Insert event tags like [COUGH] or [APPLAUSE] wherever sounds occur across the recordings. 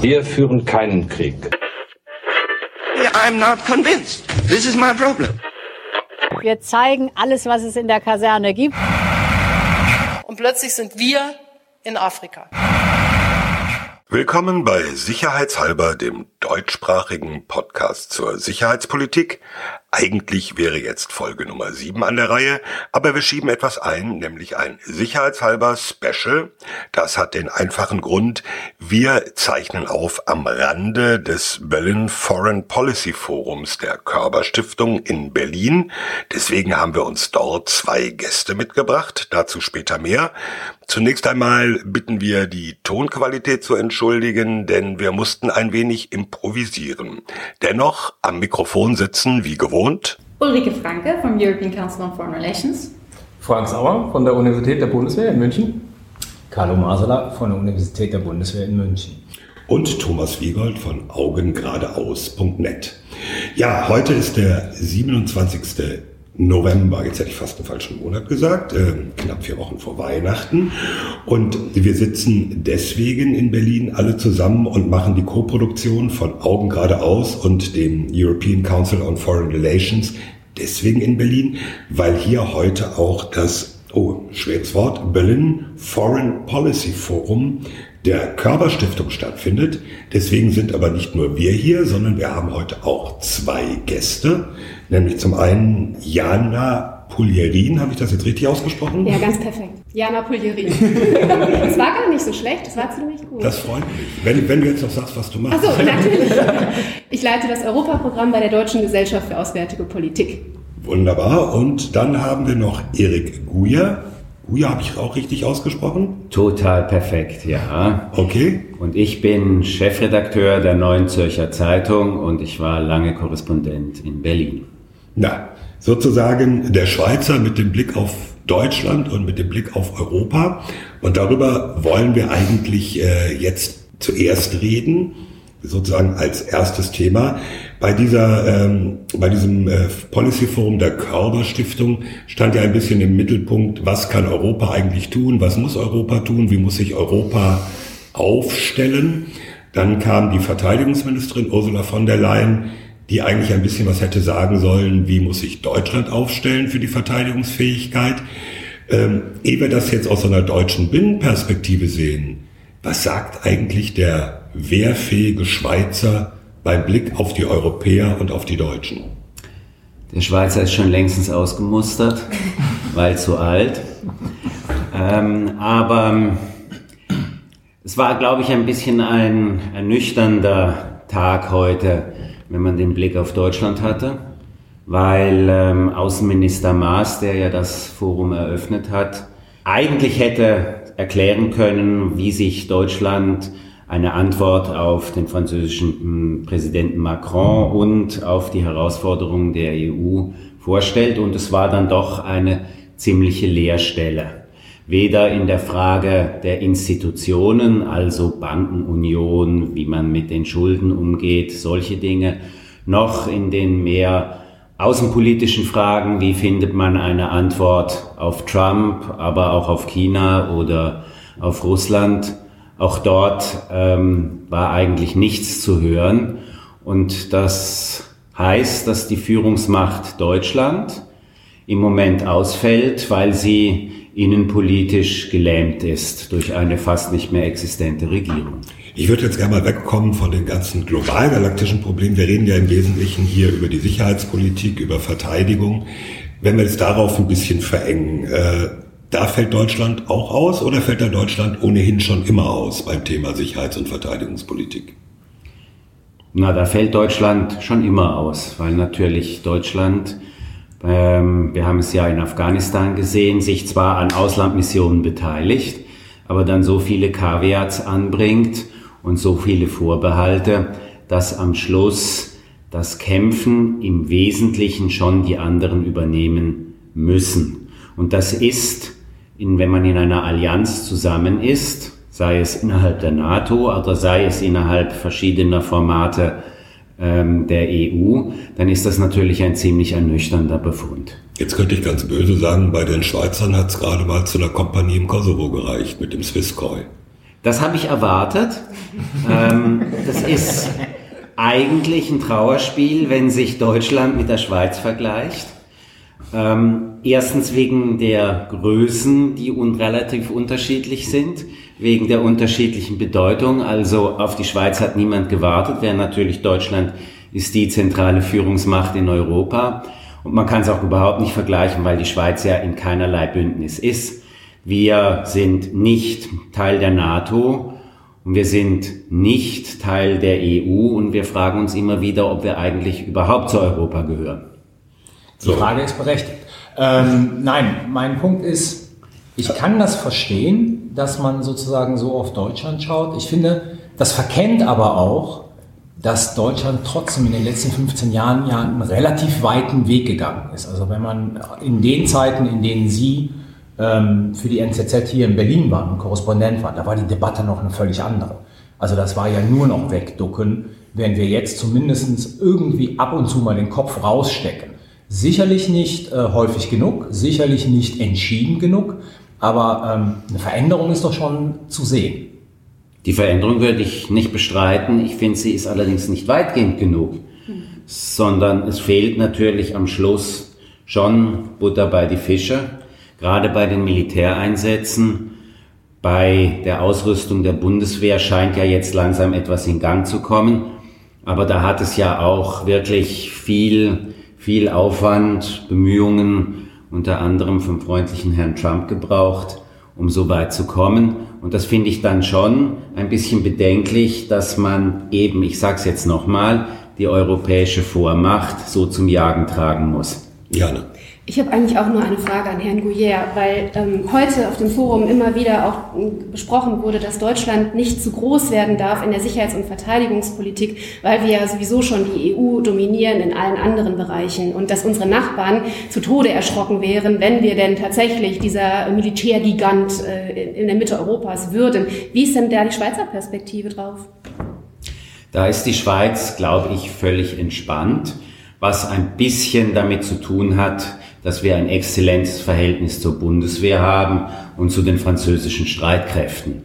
Wir führen keinen Krieg. I'm not convinced. This is my problem. Wir zeigen alles, was es in der Kaserne gibt. Und plötzlich sind wir in Afrika. Willkommen bei Sicherheitshalber, dem deutschsprachigen Podcast zur Sicherheitspolitik. Eigentlich wäre jetzt Folge Nummer 7 an der Reihe, aber wir schieben etwas ein, nämlich ein Sicherheitshalber Special. Das hat den einfachen Grund, wir zeichnen auf am Rande des Berlin Foreign Policy Forums der Körber Stiftung in Berlin. Deswegen haben wir uns dort zwei Gäste mitgebracht, dazu später mehr. Zunächst einmal bitten wir die Tonqualität zu entschuldigen, denn wir mussten ein wenig improvisieren. Dennoch am Mikrofon sitzen wie gewohnt und Ulrike Franke vom European Council on Foreign Relations. Frank Sauer von der Universität der Bundeswehr in München. Carlo Masala von der Universität der Bundeswehr in München. Und Thomas Wiegold von augengeradeaus.net. Ja, heute ist der 27. November, jetzt hätte ich fast einen falschen Monat gesagt, äh, knapp vier Wochen vor Weihnachten. Und wir sitzen deswegen in Berlin alle zusammen und machen die Co-Produktion von Augen geradeaus und dem European Council on Foreign Relations deswegen in Berlin, weil hier heute auch das, oh, schweres Wort, Berlin Foreign Policy Forum der Körperstiftung stattfindet. Deswegen sind aber nicht nur wir hier, sondern wir haben heute auch zwei Gäste, nämlich zum einen Jana Puljerin, habe ich das jetzt richtig ausgesprochen? Ja, ganz perfekt. Jana Puljerin. [LAUGHS] Es war gar nicht so schlecht, es war ziemlich gut. Das freut mich. Wenn, wenn du jetzt noch sagst, was du machst. Achso, natürlich. Ich leite das Europaprogramm bei der Deutschen Gesellschaft für Auswärtige Politik. Wunderbar. Und dann haben wir noch Erik Guja. Guja habe ich auch richtig ausgesprochen? Total perfekt, ja. Okay. Und ich bin Chefredakteur der Neuen Zürcher Zeitung und ich war lange Korrespondent in Berlin. Na, sozusagen der Schweizer mit dem Blick auf Deutschland und mit dem Blick auf Europa. Und darüber wollen wir eigentlich äh, jetzt zuerst reden sozusagen als erstes Thema. Bei dieser, ähm, bei diesem äh, Policy Forum der Körber Stiftung stand ja ein bisschen im Mittelpunkt, was kann Europa eigentlich tun, was muss Europa tun, wie muss sich Europa aufstellen. Dann kam die Verteidigungsministerin Ursula von der Leyen, die eigentlich ein bisschen was hätte sagen sollen, wie muss sich Deutschland aufstellen für die Verteidigungsfähigkeit. Ähm, ehe wir das jetzt aus einer deutschen Binnenperspektive sehen, was sagt eigentlich der wehrfähige Schweizer beim Blick auf die Europäer und auf die Deutschen? Der Schweizer ist schon längstens ausgemustert, [LAUGHS] weil zu alt. Ähm, aber es war, glaube ich, ein bisschen ein ernüchternder Tag heute, wenn man den Blick auf Deutschland hatte, weil ähm, Außenminister Maas, der ja das Forum eröffnet hat, eigentlich hätte erklären können, wie sich Deutschland eine Antwort auf den französischen hm, Präsidenten Macron und auf die Herausforderungen der EU vorstellt. Und es war dann doch eine ziemliche Leerstelle. Weder in der Frage der Institutionen, also Bankenunion, wie man mit den Schulden umgeht, solche Dinge, noch in den mehr außenpolitischen Fragen, wie findet man eine Antwort auf Trump, aber auch auf China oder auf Russland. Auch dort ähm, war eigentlich nichts zu hören. Und das heißt, dass die Führungsmacht Deutschland im Moment ausfällt, weil sie innenpolitisch gelähmt ist durch eine fast nicht mehr existente Regierung. Ich würde jetzt gerne mal wegkommen von den ganzen global galaktischen Problemen. Wir reden ja im Wesentlichen hier über die Sicherheitspolitik, über Verteidigung. Wenn wir es darauf ein bisschen verengen, äh, da fällt Deutschland auch aus oder fällt da Deutschland ohnehin schon immer aus beim Thema Sicherheits- und Verteidigungspolitik? Na, da fällt Deutschland schon immer aus, weil natürlich Deutschland, ähm, wir haben es ja in Afghanistan gesehen, sich zwar an Auslandmissionen beteiligt, aber dann so viele Kaviats anbringt und so viele Vorbehalte, dass am Schluss das Kämpfen im Wesentlichen schon die anderen übernehmen müssen. Und das ist, in, wenn man in einer Allianz zusammen ist, sei es innerhalb der NATO oder sei es innerhalb verschiedener Formate ähm, der EU, dann ist das natürlich ein ziemlich ernüchternder Befund. Jetzt könnte ich ganz böse sagen, bei den Schweizern hat es gerade mal zu einer Kompanie im Kosovo gereicht mit dem Swisscoi. Das habe ich erwartet. ähm, das ist eigentlich ein Trauerspiel, wenn sich Deutschland mit der Schweiz vergleicht. Ähm, erstens wegen der Größen, die un relativ unterschiedlich sind, wegen der unterschiedlichen Bedeutung. Also auf die Schweiz hat niemand gewartet, während natürlich Deutschland ist die zentrale Führungsmacht in Europa. Und man kann es auch überhaupt nicht vergleichen, weil die Schweiz ja in keinerlei Bündnis ist. Wir sind nicht Teil der NATO und wir sind nicht Teil der EU und wir fragen uns immer wieder, ob wir eigentlich überhaupt zu Europa gehören. Die Frage ist berechtigt. Ähm, nein, mein Punkt ist, ich kann das verstehen, dass man sozusagen so auf Deutschland schaut. Ich finde, das verkennt aber auch, dass Deutschland trotzdem in den letzten 15 Jahren ja einen relativ weiten Weg gegangen ist. Also wenn man in den Zeiten, in denen Sie ähm, für die NZZ hier in Berlin waren und Korrespondent waren, da war die Debatte noch eine völlig andere. Also das war ja nur noch wegducken, während wir jetzt zumindest irgendwie ab und zu mal den Kopf rausstecken. Sicherlich nicht äh, häufig genug, sicherlich nicht entschieden genug, aber ähm, eine Veränderung ist doch schon zu sehen. Die Veränderung würde ich nicht bestreiten. Ich finde, sie ist allerdings nicht weitgehend genug, sondern es fehlt natürlich am Schluss schon Butter bei die Fische, gerade bei den Militäreinsätzen. Bei der Ausrüstung der Bundeswehr scheint ja jetzt langsam etwas in Gang zu kommen. Aber da hat es ja auch wirklich viel, viel Aufwand, Bemühungen, unter anderem vom freundlichen Herrn Trump gebraucht, um so weit zu kommen. Und das finde ich dann schon ein bisschen bedenklich, dass man eben, ich sage es jetzt nochmal, die europäische Vormacht so zum Jagen tragen muss. Jana. Ich habe eigentlich auch nur eine Frage an Herrn Gouyer, weil ähm, heute auf dem Forum immer wieder auch besprochen wurde, dass Deutschland nicht zu groß werden darf in der Sicherheits- und Verteidigungspolitik, weil wir ja sowieso schon die EU dominieren in allen anderen Bereichen und dass unsere Nachbarn zu Tode erschrocken wären, wenn wir denn tatsächlich dieser Militärgigant äh, in der Mitte Europas würden. Wie ist denn da die Schweizer Perspektive drauf? Da ist die Schweiz, glaube ich, völlig entspannt, was ein bisschen damit zu tun hat, dass wir ein exzellentes Verhältnis zur Bundeswehr haben und zu den französischen Streitkräften.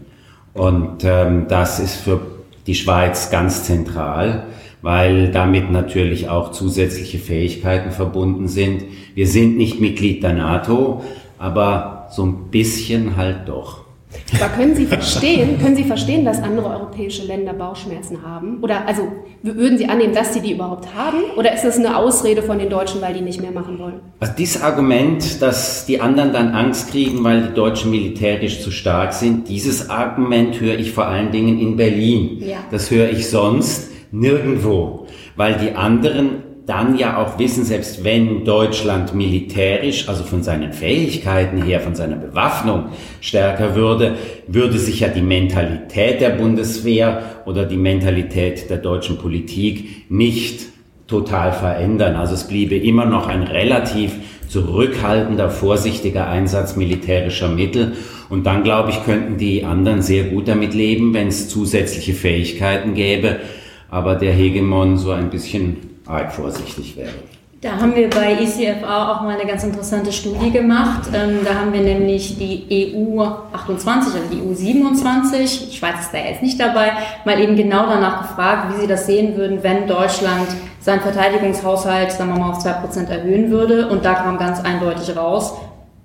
Und ähm, das ist für die Schweiz ganz zentral, weil damit natürlich auch zusätzliche Fähigkeiten verbunden sind. Wir sind nicht Mitglied der NATO, aber so ein bisschen halt doch. Aber können Sie verstehen, können Sie verstehen, dass andere europäische Länder Bauchschmerzen haben? Oder also würden Sie annehmen, dass sie die überhaupt haben? Oder ist das eine Ausrede von den Deutschen, weil die nicht mehr machen wollen? Also dieses Argument, dass die anderen dann Angst kriegen, weil die Deutschen militärisch zu stark sind, dieses Argument höre ich vor allen Dingen in Berlin. Ja. Das höre ich sonst nirgendwo, weil die anderen dann ja auch wissen, selbst wenn Deutschland militärisch, also von seinen Fähigkeiten her, von seiner Bewaffnung stärker würde, würde sich ja die Mentalität der Bundeswehr oder die Mentalität der deutschen Politik nicht total verändern. Also es bliebe immer noch ein relativ zurückhaltender, vorsichtiger Einsatz militärischer Mittel. Und dann, glaube ich, könnten die anderen sehr gut damit leben, wenn es zusätzliche Fähigkeiten gäbe. Aber der Hegemon so ein bisschen arg vorsichtig wäre. Da haben wir bei ECFA auch mal eine ganz interessante Studie gemacht. Ähm, da haben wir nämlich die EU 28, also die EU 27, die Schweiz ist da jetzt nicht dabei, mal eben genau danach gefragt, wie sie das sehen würden, wenn Deutschland seinen Verteidigungshaushalt, sagen wir mal, auf 2% erhöhen würde. Und da kam ganz eindeutig raus,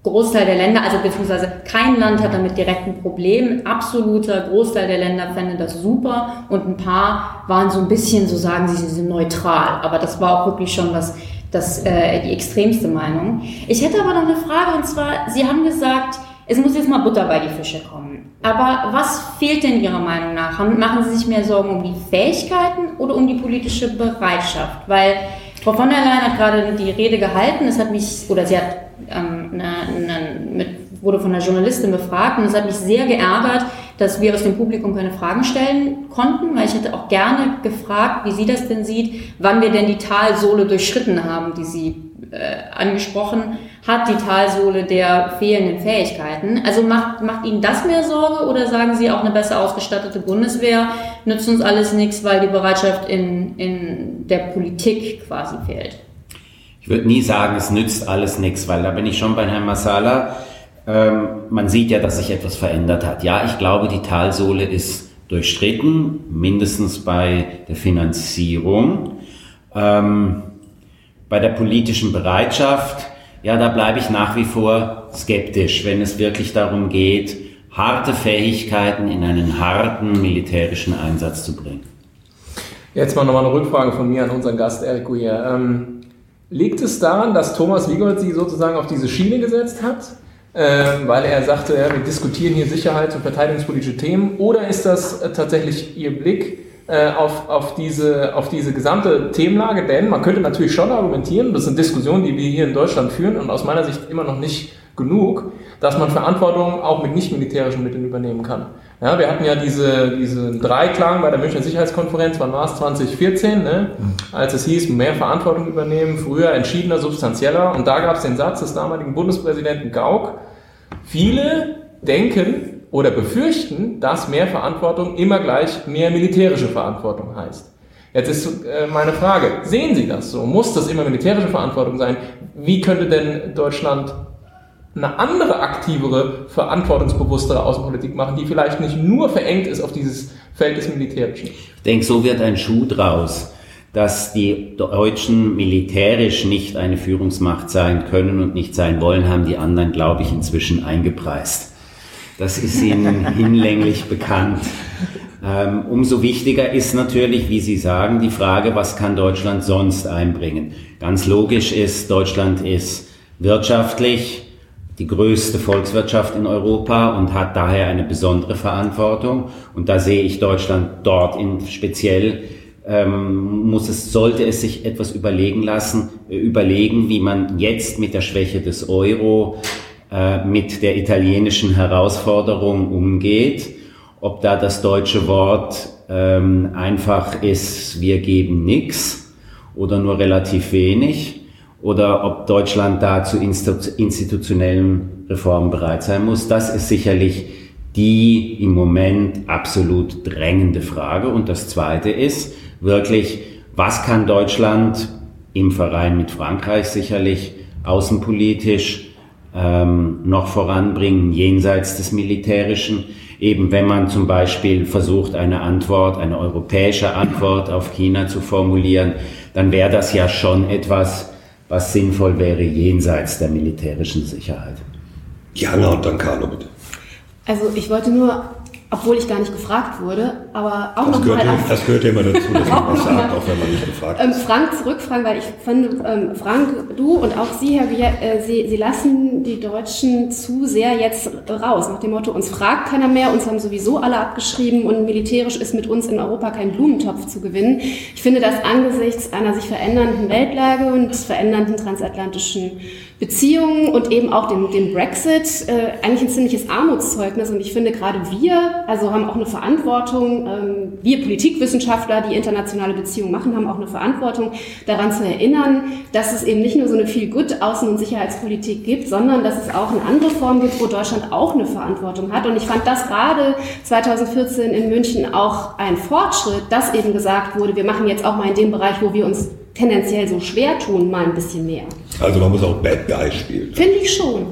Großteil der Länder, also beziehungsweise kein Land hat damit direkt ein Problem. Absoluter Großteil der Länder fände das super und ein paar waren so ein bisschen, so sagen sie, sie sind neutral. Aber das war auch wirklich schon was, das, äh, die extremste Meinung. Ich hätte aber noch eine Frage und zwar, Sie haben gesagt, es muss jetzt mal Butter bei die Fische kommen. Aber was fehlt denn Ihrer Meinung nach? Machen Sie sich mehr Sorgen um die Fähigkeiten oder um die politische Bereitschaft? Weil Frau von der Leyen hat gerade die Rede gehalten, es hat mich, oder sie hat ähm, eine, eine, mit, wurde von einer Journalistin befragt und es hat mich sehr geärgert, dass wir aus dem Publikum keine Fragen stellen konnten, weil ich hätte auch gerne gefragt, wie sie das denn sieht, wann wir denn die Talsohle durchschritten haben, die sie äh, angesprochen hat, die Talsohle der fehlenden Fähigkeiten. Also macht, macht Ihnen das mehr Sorge oder sagen Sie auch eine besser ausgestattete Bundeswehr nützt uns alles nichts, weil die Bereitschaft in, in der Politik quasi fehlt? Ich würde nie sagen, es nützt alles nichts, weil da bin ich schon bei Herrn Masala. Ähm, man sieht ja, dass sich etwas verändert hat. Ja, ich glaube, die Talsohle ist durchstritten, mindestens bei der Finanzierung. Ähm, bei der politischen Bereitschaft, ja, da bleibe ich nach wie vor skeptisch, wenn es wirklich darum geht, harte Fähigkeiten in einen harten militärischen Einsatz zu bringen. Jetzt mal nochmal eine Rückfrage von mir an unseren Gast Eric Guyer. Ähm, liegt es daran, dass Thomas Wiegold Sie sozusagen auf diese Schiene gesetzt hat? Ähm, weil er sagte, ja, wir diskutieren hier sicherheits- und verteidigungspolitische Themen, oder ist das äh, tatsächlich Ihr Blick äh, auf, auf, diese, auf diese gesamte Themenlage? Denn man könnte natürlich schon argumentieren, das sind Diskussionen, die wir hier in Deutschland führen und aus meiner Sicht immer noch nicht genug, dass man Verantwortung auch mit nicht militärischen Mitteln übernehmen kann. Ja, wir hatten ja diese, diesen Dreiklang bei der Münchner Sicherheitskonferenz, wann war es? 2014, ne? Mhm. als es hieß, mehr Verantwortung übernehmen, früher entschiedener, substanzieller. Und da gab es den Satz des damaligen Bundespräsidenten Gauck, viele denken oder befürchten, dass mehr Verantwortung immer gleich mehr militärische Verantwortung heißt. Jetzt ist äh, meine Frage, sehen Sie das so? Muss das immer militärische Verantwortung sein? Wie könnte denn Deutschland eine andere, aktivere, verantwortungsbewusstere Außenpolitik machen, die vielleicht nicht nur verengt ist auf dieses Feld des Militärischen. Ich denke, so wird ein Schuh draus, dass die Deutschen militärisch nicht eine Führungsmacht sein können und nicht sein wollen, haben die anderen, glaube ich, inzwischen eingepreist. Das ist ihnen [LAUGHS] hinlänglich bekannt. Ähm, umso wichtiger ist natürlich, wie Sie sagen, die Frage, was kann Deutschland sonst einbringen? Ganz logisch ist, Deutschland ist wirtschaftlich, die größte Volkswirtschaft in Europa und hat daher eine besondere Verantwortung. Und da sehe ich Deutschland dort in speziell ähm, muss es, sollte es sich etwas überlegen lassen, äh, überlegen, wie man jetzt mit der Schwäche des Euro, äh, mit der italienischen Herausforderung umgeht. Ob da das deutsche Wort ähm, einfach ist, wir geben nichts oder nur relativ wenig oder ob Deutschland da zu institutionellen Reformen bereit sein muss. Das ist sicherlich die im Moment absolut drängende Frage. Und das Zweite ist wirklich, was kann Deutschland im Verein mit Frankreich sicherlich außenpolitisch ähm, noch voranbringen, jenseits des Militärischen. Eben wenn man zum Beispiel versucht, eine Antwort, eine europäische Antwort auf China zu formulieren, dann wäre das ja schon etwas, was sinnvoll wäre jenseits der militärischen Sicherheit. Jana und dann Carlo, bitte. Also ich wollte nur obwohl ich gar nicht gefragt wurde, aber auch das noch mal auf, Das gehört ja immer dazu, dass [LAUGHS] man was sagt, auch wenn man nicht gefragt ähm, Frank zurückfragen, weil ich finde, ähm, Frank, du und auch Sie, Herr Guillet, äh, Sie, Sie lassen die Deutschen zu sehr jetzt raus, nach dem Motto, uns fragt keiner mehr, uns haben sowieso alle abgeschrieben und militärisch ist mit uns in Europa kein Blumentopf zu gewinnen. Ich finde das angesichts einer sich verändernden Weltlage und des verändernden transatlantischen Beziehungen und eben auch dem, dem Brexit äh, eigentlich ein ziemliches Armutszeugnis. Und ich finde, gerade wir, also haben auch eine Verantwortung, ähm, wir Politikwissenschaftler, die internationale Beziehungen machen, haben auch eine Verantwortung, daran zu erinnern, dass es eben nicht nur so eine viel gut Außen- und Sicherheitspolitik gibt, sondern dass es auch eine andere Form gibt, wo Deutschland auch eine Verantwortung hat. Und ich fand das gerade 2014 in München auch ein Fortschritt, dass eben gesagt wurde, wir machen jetzt auch mal in dem Bereich, wo wir uns tendenziell so schwer tun, mal ein bisschen mehr. Also man muss auch Bad Guy spielen. Finde ich schon.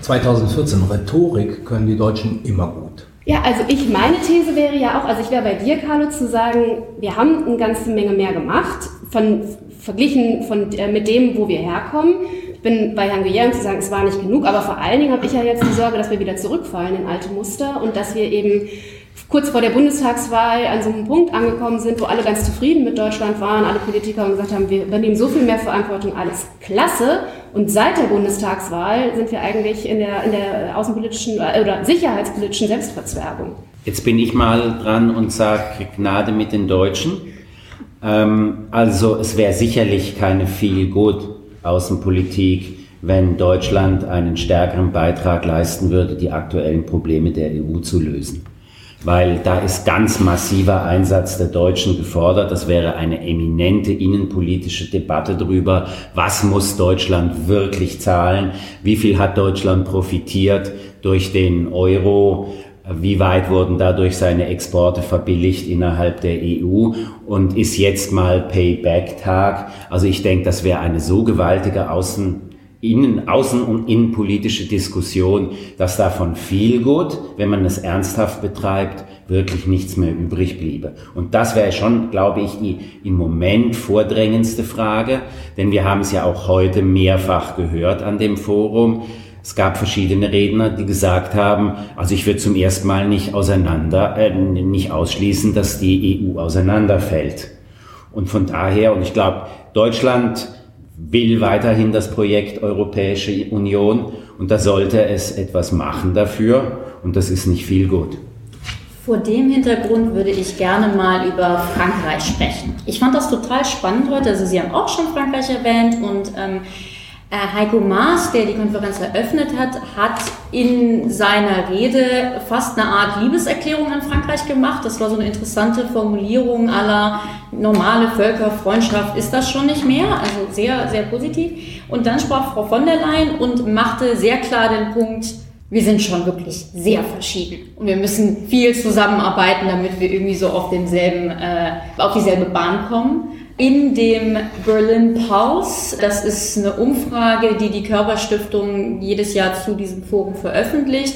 2014, Rhetorik können die Deutschen immer gut. Ja, also ich, meine These wäre ja auch, also ich wäre bei dir, Carlo, zu sagen, wir haben eine ganze Menge mehr gemacht, von, verglichen von, äh, mit dem, wo wir herkommen. Ich bin bei Herrn Guillermo zu sagen, es war nicht genug, aber vor allen Dingen habe ich ja jetzt die Sorge, dass wir wieder zurückfallen in alte Muster und dass wir eben kurz vor der Bundestagswahl an so einem Punkt angekommen sind, wo alle ganz zufrieden mit Deutschland waren, alle Politiker gesagt haben, wir übernehmen so viel mehr Verantwortung, alles klasse. Und seit der Bundestagswahl sind wir eigentlich in der, in der außenpolitischen äh, oder sicherheitspolitischen Selbstverzwerbung. Jetzt bin ich mal dran und sage Gnade mit den Deutschen. Ähm, also es wäre sicherlich keine viel gut Außenpolitik, wenn Deutschland einen stärkeren Beitrag leisten würde, die aktuellen Probleme der EU zu lösen weil da ist ganz massiver Einsatz der Deutschen gefordert. Das wäre eine eminente innenpolitische Debatte darüber, was muss Deutschland wirklich zahlen, wie viel hat Deutschland profitiert durch den Euro, wie weit wurden dadurch seine Exporte verbilligt innerhalb der EU und ist jetzt mal Payback-Tag. Also ich denke, das wäre eine so gewaltige Außen innen, außen- und innenpolitische Diskussion, dass davon viel gut, wenn man es ernsthaft betreibt, wirklich nichts mehr übrig bliebe. Und das wäre schon, glaube ich, die im Moment vordrängendste Frage, denn wir haben es ja auch heute mehrfach gehört an dem Forum. Es gab verschiedene Redner, die gesagt haben, also ich würde zum ersten Mal nicht auseinander, äh, nicht ausschließen, dass die EU auseinanderfällt. Und von daher, und ich glaube, Deutschland will weiterhin das Projekt Europäische Union und da sollte es etwas machen dafür und das ist nicht viel gut. Vor dem Hintergrund würde ich gerne mal über Frankreich sprechen. Ich fand das total spannend heute. Also Sie haben auch schon Frankreich erwähnt und ähm, äh, Heiko Maas, der die Konferenz eröffnet hat, hat in seiner Rede fast eine Art Liebeserklärung an Frankreich gemacht. Das war so eine interessante Formulierung aller normale Völkerfreundschaft ist das schon nicht mehr. Also sehr, sehr positiv. Und dann sprach Frau von der Leyen und machte sehr klar den Punkt, wir sind schon wirklich sehr verschieden und wir müssen viel zusammenarbeiten, damit wir irgendwie so auf denselben, äh, auf dieselbe Bahn kommen. In dem Berlin Pulse, das ist eine Umfrage, die die Körperstiftung jedes Jahr zu diesem Forum veröffentlicht,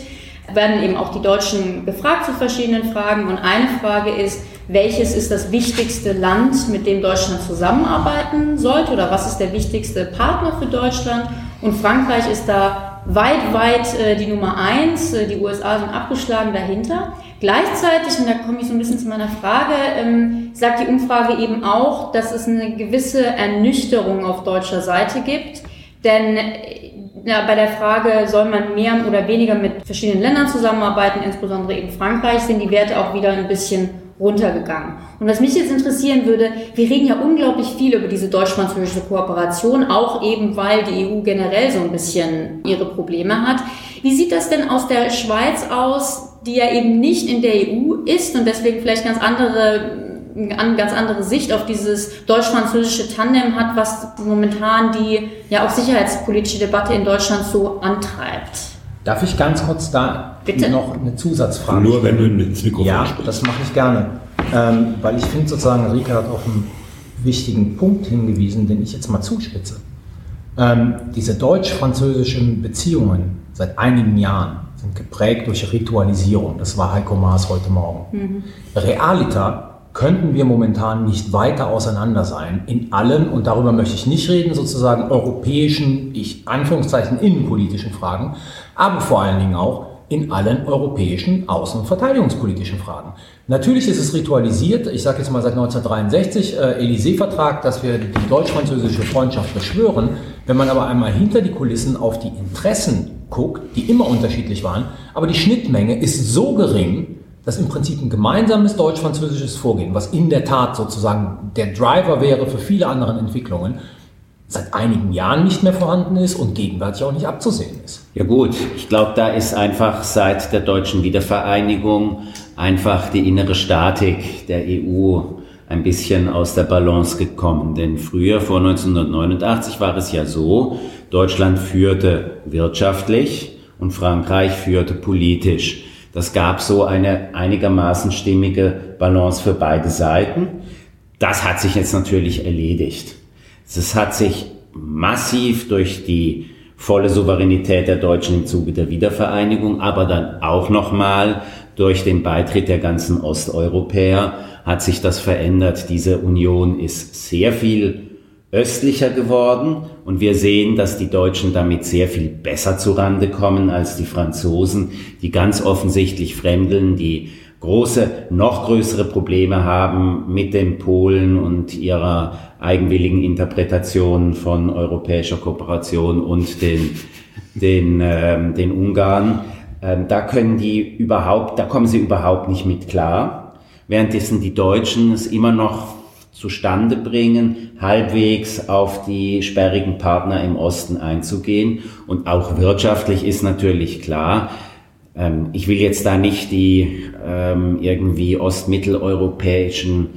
werden eben auch die Deutschen befragt zu verschiedenen Fragen. Und eine Frage ist, welches ist das wichtigste Land, mit dem Deutschland zusammenarbeiten sollte oder was ist der wichtigste Partner für Deutschland? Und Frankreich ist da weit, weit äh, die Nummer eins. Äh, die USA sind abgeschlagen dahinter. Gleichzeitig, und da komme ich so ein bisschen zu meiner Frage, ähm, sagt die Umfrage eben auch, dass es eine gewisse Ernüchterung auf deutscher Seite gibt. Denn äh, ja, bei der Frage, soll man mehr oder weniger mit verschiedenen Ländern zusammenarbeiten, insbesondere eben Frankreich, sind die Werte auch wieder ein bisschen runtergegangen. Und was mich jetzt interessieren würde, wir reden ja unglaublich viel über diese deutsch-französische Kooperation, auch eben weil die EU generell so ein bisschen ihre Probleme hat. Wie sieht das denn aus der Schweiz aus, die ja eben nicht in der EU ist und deswegen vielleicht ganz andere eine ganz andere Sicht auf dieses deutsch-französische Tandem hat, was momentan die ja auch sicherheitspolitische Debatte in Deutschland so antreibt. Darf ich ganz kurz da Bitte? noch eine Zusatzfrage Nur wenn du ins Mikrofon Ja, sprichst. das mache ich gerne. Ähm, weil ich finde sozusagen, Rika hat auf einen wichtigen Punkt hingewiesen, den ich jetzt mal zuspitze. Ähm, diese deutsch-französischen Beziehungen seit einigen Jahren sind geprägt durch Ritualisierung. Das war Heiko Maas heute Morgen. Realita könnten wir momentan nicht weiter auseinander sein in allen, und darüber möchte ich nicht reden, sozusagen europäischen, ich Anführungszeichen innenpolitischen Fragen, aber vor allen Dingen auch in allen europäischen außen- und verteidigungspolitischen Fragen. Natürlich ist es ritualisiert, ich sage jetzt mal seit 1963, äh, Élysée-Vertrag, dass wir die deutsch-französische Freundschaft beschwören. Wenn man aber einmal hinter die Kulissen auf die Interessen guckt, die immer unterschiedlich waren, aber die Schnittmenge ist so gering, dass im Prinzip ein gemeinsames deutsch-französisches Vorgehen, was in der Tat sozusagen der Driver wäre für viele andere Entwicklungen, seit einigen Jahren nicht mehr vorhanden ist und gegenwärtig auch nicht abzusehen ist. Ja gut, ich glaube, da ist einfach seit der deutschen Wiedervereinigung einfach die innere Statik der EU ein bisschen aus der Balance gekommen. Denn früher, vor 1989, war es ja so, Deutschland führte wirtschaftlich und Frankreich führte politisch. Das gab so eine einigermaßen stimmige Balance für beide Seiten. Das hat sich jetzt natürlich erledigt. Es hat sich massiv durch die volle Souveränität der Deutschen im Zuge der Wiedervereinigung, aber dann auch nochmal durch den Beitritt der ganzen Osteuropäer hat sich das verändert. Diese Union ist sehr viel östlicher geworden und wir sehen, dass die Deutschen damit sehr viel besser zurande kommen als die Franzosen, die ganz offensichtlich fremdeln, die große, noch größere Probleme haben mit den Polen und ihrer eigenwilligen Interpretation von europäischer Kooperation und den, den, ähm, den Ungarn. Ähm, da können die überhaupt, da kommen sie überhaupt nicht mit klar. Währenddessen die Deutschen es immer noch zustande bringen, halbwegs auf die sperrigen Partner im Osten einzugehen. Und auch wirtschaftlich ist natürlich klar, ähm, ich will jetzt da nicht die ähm, irgendwie ostmitteleuropäischen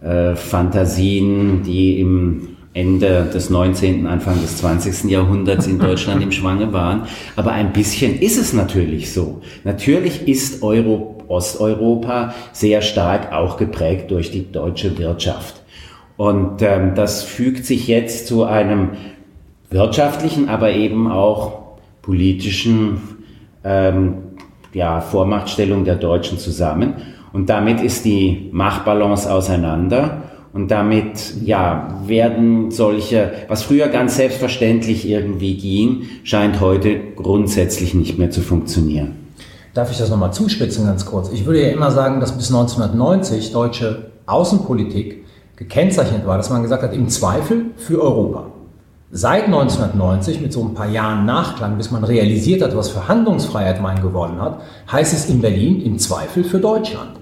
äh, Fantasien, die im Ende des 19., Anfang des 20. Jahrhunderts in Deutschland im Schwange waren. Aber ein bisschen ist es natürlich so. Natürlich ist Euro, Osteuropa sehr stark auch geprägt durch die deutsche Wirtschaft. Und ähm, das fügt sich jetzt zu einem wirtschaftlichen, aber eben auch politischen ähm, ja, Vormachtstellung der Deutschen zusammen. Und damit ist die Machtbalance auseinander. Und damit, ja, werden solche, was früher ganz selbstverständlich irgendwie ging, scheint heute grundsätzlich nicht mehr zu funktionieren. Darf ich das nochmal zuspitzen ganz kurz? Ich würde ja immer sagen, dass bis 1990 deutsche Außenpolitik gekennzeichnet war, dass man gesagt hat, im Zweifel für Europa. Seit 1990, mit so ein paar Jahren Nachklang, bis man realisiert hat, was für Handlungsfreiheit man gewonnen hat, heißt es in Berlin im Zweifel für Deutschland.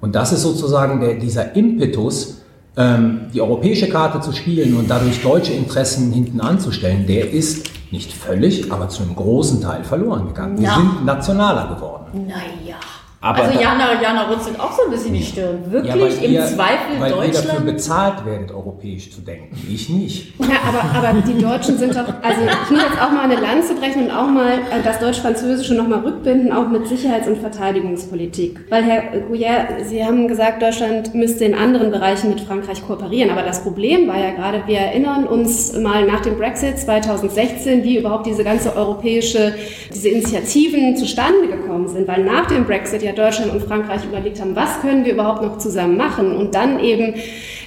Und das ist sozusagen der, dieser Impetus, ähm, die europäische Karte zu spielen und dadurch deutsche Interessen hinten anzustellen, der ist nicht völlig, aber zu einem großen Teil verloren gegangen. Wir ja. sind nationaler geworden. Naja. Aber also Jana, Jana runzelt auch so ein bisschen die Stirn. Wirklich ja, im ihr, Zweifel weil Deutschland. Weil ihr dafür bezahlt werdet, europäisch zu denken. Ich nicht. Ja, aber, aber die Deutschen sind doch, also ich muss jetzt auch mal eine Lanze brechen und auch mal äh, das Deutsch-Französische nochmal rückbinden, auch mit Sicherheits- und Verteidigungspolitik. Weil Herr Gouyer, Sie haben gesagt, Deutschland müsste in anderen Bereichen mit Frankreich kooperieren. Aber das Problem war ja gerade, wir erinnern uns mal nach dem Brexit 2016, wie überhaupt diese ganze europäische, diese Initiativen zustande gekommen sind. Weil nach dem Brexit ja Deutschland und Frankreich überlegt haben, was können wir überhaupt noch zusammen machen? Und dann eben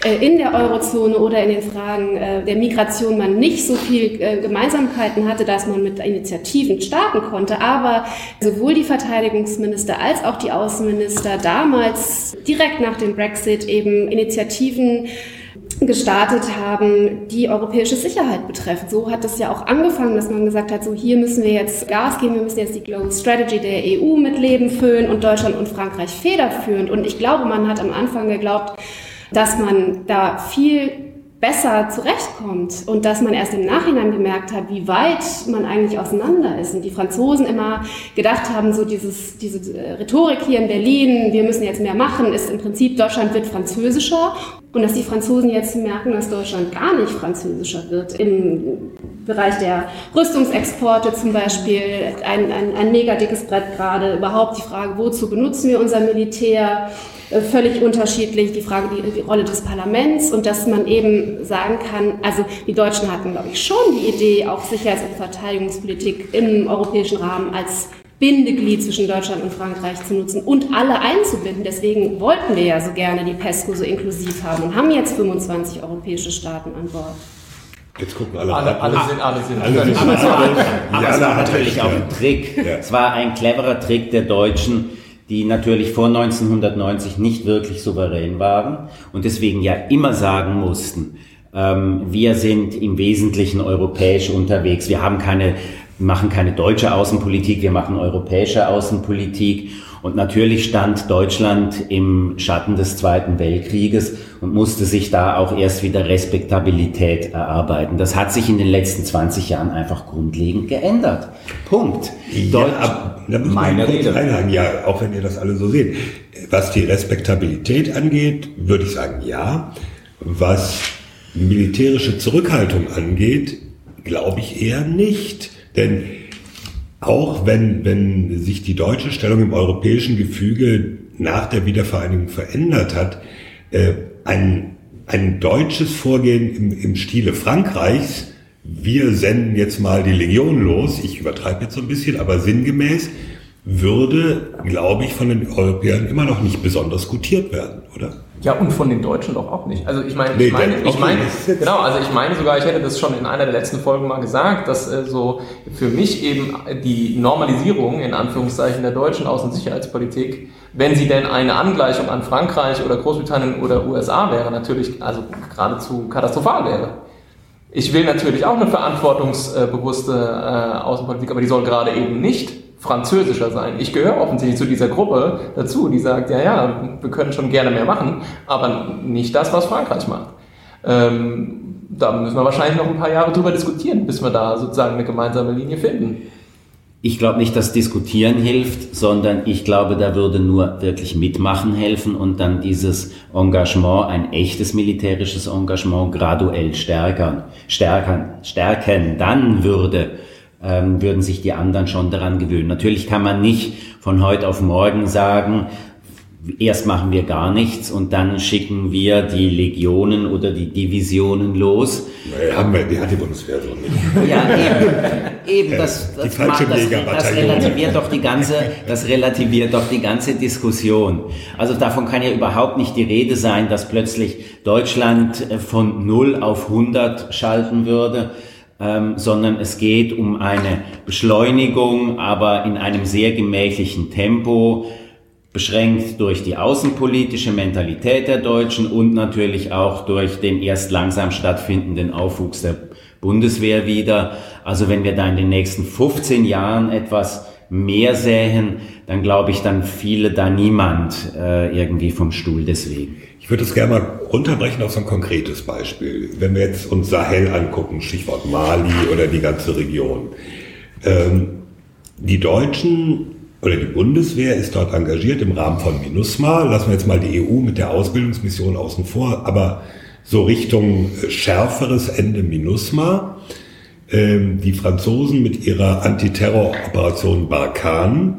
äh, in der Eurozone oder in den Fragen äh, der Migration man nicht so viel äh, Gemeinsamkeiten hatte, dass man mit Initiativen starten konnte, aber sowohl die Verteidigungsminister als auch die Außenminister damals direkt nach dem Brexit eben Initiativen gestartet haben, die europäische Sicherheit betreffen. So hat es ja auch angefangen, dass man gesagt hat, so hier müssen wir jetzt Gas geben, wir müssen jetzt die Global Strategy der EU mit Leben füllen und Deutschland und Frankreich federführend. Und ich glaube, man hat am Anfang geglaubt, dass man da viel besser zurechtkommt und dass man erst im Nachhinein gemerkt hat, wie weit man eigentlich auseinander ist. Und die Franzosen immer gedacht haben, so dieses, diese Rhetorik hier in Berlin, wir müssen jetzt mehr machen, ist im Prinzip, Deutschland wird französischer. Und dass die Franzosen jetzt merken, dass Deutschland gar nicht französischer wird. Im Bereich der Rüstungsexporte zum Beispiel ein, ein, ein mega dickes Brett gerade. Überhaupt die Frage, wozu benutzen wir unser Militär? Äh, völlig unterschiedlich, die Frage, die, die, Rolle des Parlaments und dass man eben sagen kann, also die Deutschen hatten, glaube ich, schon die Idee, auch Sicherheits- und Verteidigungspolitik im europäischen Rahmen als Bindeglied zwischen Deutschland und Frankreich zu nutzen und alle einzubinden. Deswegen wollten wir ja so gerne die PESCO so inklusiv haben und haben jetzt 25 europäische Staaten an Bord. Jetzt gucken alle. Alle, alle sind, alle sind. Alle sind aber es war, aber es war natürlich auch ein Trick. Ja. Es war ein cleverer Trick der Deutschen, die natürlich vor 1990 nicht wirklich souverän waren und deswegen ja immer sagen mussten, ähm, wir sind im Wesentlichen europäisch unterwegs. Wir haben keine, machen keine deutsche Außenpolitik, wir machen europäische Außenpolitik. Und natürlich stand Deutschland im Schatten des Zweiten Weltkrieges und musste sich da auch erst wieder Respektabilität erarbeiten. Das hat sich in den letzten 20 Jahren einfach grundlegend geändert. Punkt. Ja, ab, da muss meine Rede. Einhaken. Ja, auch wenn ihr das alle so seht. Was die Respektabilität angeht, würde ich sagen, ja. Was militärische Zurückhaltung angeht, glaube ich eher nicht. Denn auch wenn, wenn sich die deutsche Stellung im europäischen Gefüge nach der Wiedervereinigung verändert hat, äh, ein, ein deutsches Vorgehen im, im Stile Frankreichs, wir senden jetzt mal die Legion los, ich übertreibe jetzt so ein bisschen, aber sinngemäß, würde, glaube ich, von den Europäern immer noch nicht besonders gutiert werden, oder? Ja, und von den Deutschen doch auch nicht. Also ich meine, nee, ich meine, ich [LAUGHS] meine, genau, also ich meine sogar, ich hätte das schon in einer der letzten Folgen mal gesagt, dass äh, so für mich eben die Normalisierung in Anführungszeichen der deutschen Außensicherheitspolitik, wenn sie denn eine Angleichung an Frankreich oder Großbritannien oder USA wäre, natürlich also geradezu katastrophal wäre. Ich will natürlich auch eine verantwortungsbewusste äh, Außenpolitik, aber die soll gerade eben nicht französischer sein. Ich gehöre offensichtlich zu dieser Gruppe dazu, die sagt, ja, ja, wir können schon gerne mehr machen, aber nicht das, was Frankreich macht. Ähm, da müssen wir wahrscheinlich noch ein paar Jahre drüber diskutieren, bis wir da sozusagen eine gemeinsame Linie finden. Ich glaube nicht, dass Diskutieren hilft, sondern ich glaube, da würde nur wirklich mitmachen helfen und dann dieses Engagement, ein echtes militärisches Engagement graduell stärkern, stärkern, stärken. Dann würde ähm, würden sich die anderen schon daran gewöhnen. Natürlich kann man nicht von heute auf morgen sagen, erst machen wir gar nichts und dann schicken wir die Legionen oder die Divisionen los. Nee, haben wir, die hat die Bundeswehr so nicht. [LAUGHS] Ja, eben, eben das, das, die macht, das, das relativiert doch die ganze, das relativiert doch die ganze Diskussion. Also davon kann ja überhaupt nicht die Rede sein, dass plötzlich Deutschland von 0 auf 100 schalten würde. Ähm, sondern es geht um eine Beschleunigung, aber in einem sehr gemächlichen Tempo, beschränkt durch die außenpolitische Mentalität der Deutschen und natürlich auch durch den erst langsam stattfindenden Aufwuchs der Bundeswehr wieder. Also wenn wir da in den nächsten 15 Jahren etwas mehr sähen, dann glaube ich, dann fiele da niemand äh, irgendwie vom Stuhl deswegen. Ich würde es gerne mal runterbrechen auf so ein konkretes Beispiel. Wenn wir jetzt uns Sahel angucken, Stichwort Mali oder die ganze Region. Ähm, die Deutschen oder die Bundeswehr ist dort engagiert im Rahmen von MINUSMA. Lassen wir jetzt mal die EU mit der Ausbildungsmission außen vor, aber so Richtung äh, schärferes Ende MINUSMA. Ähm, die Franzosen mit ihrer Antiterroroperation Barkan,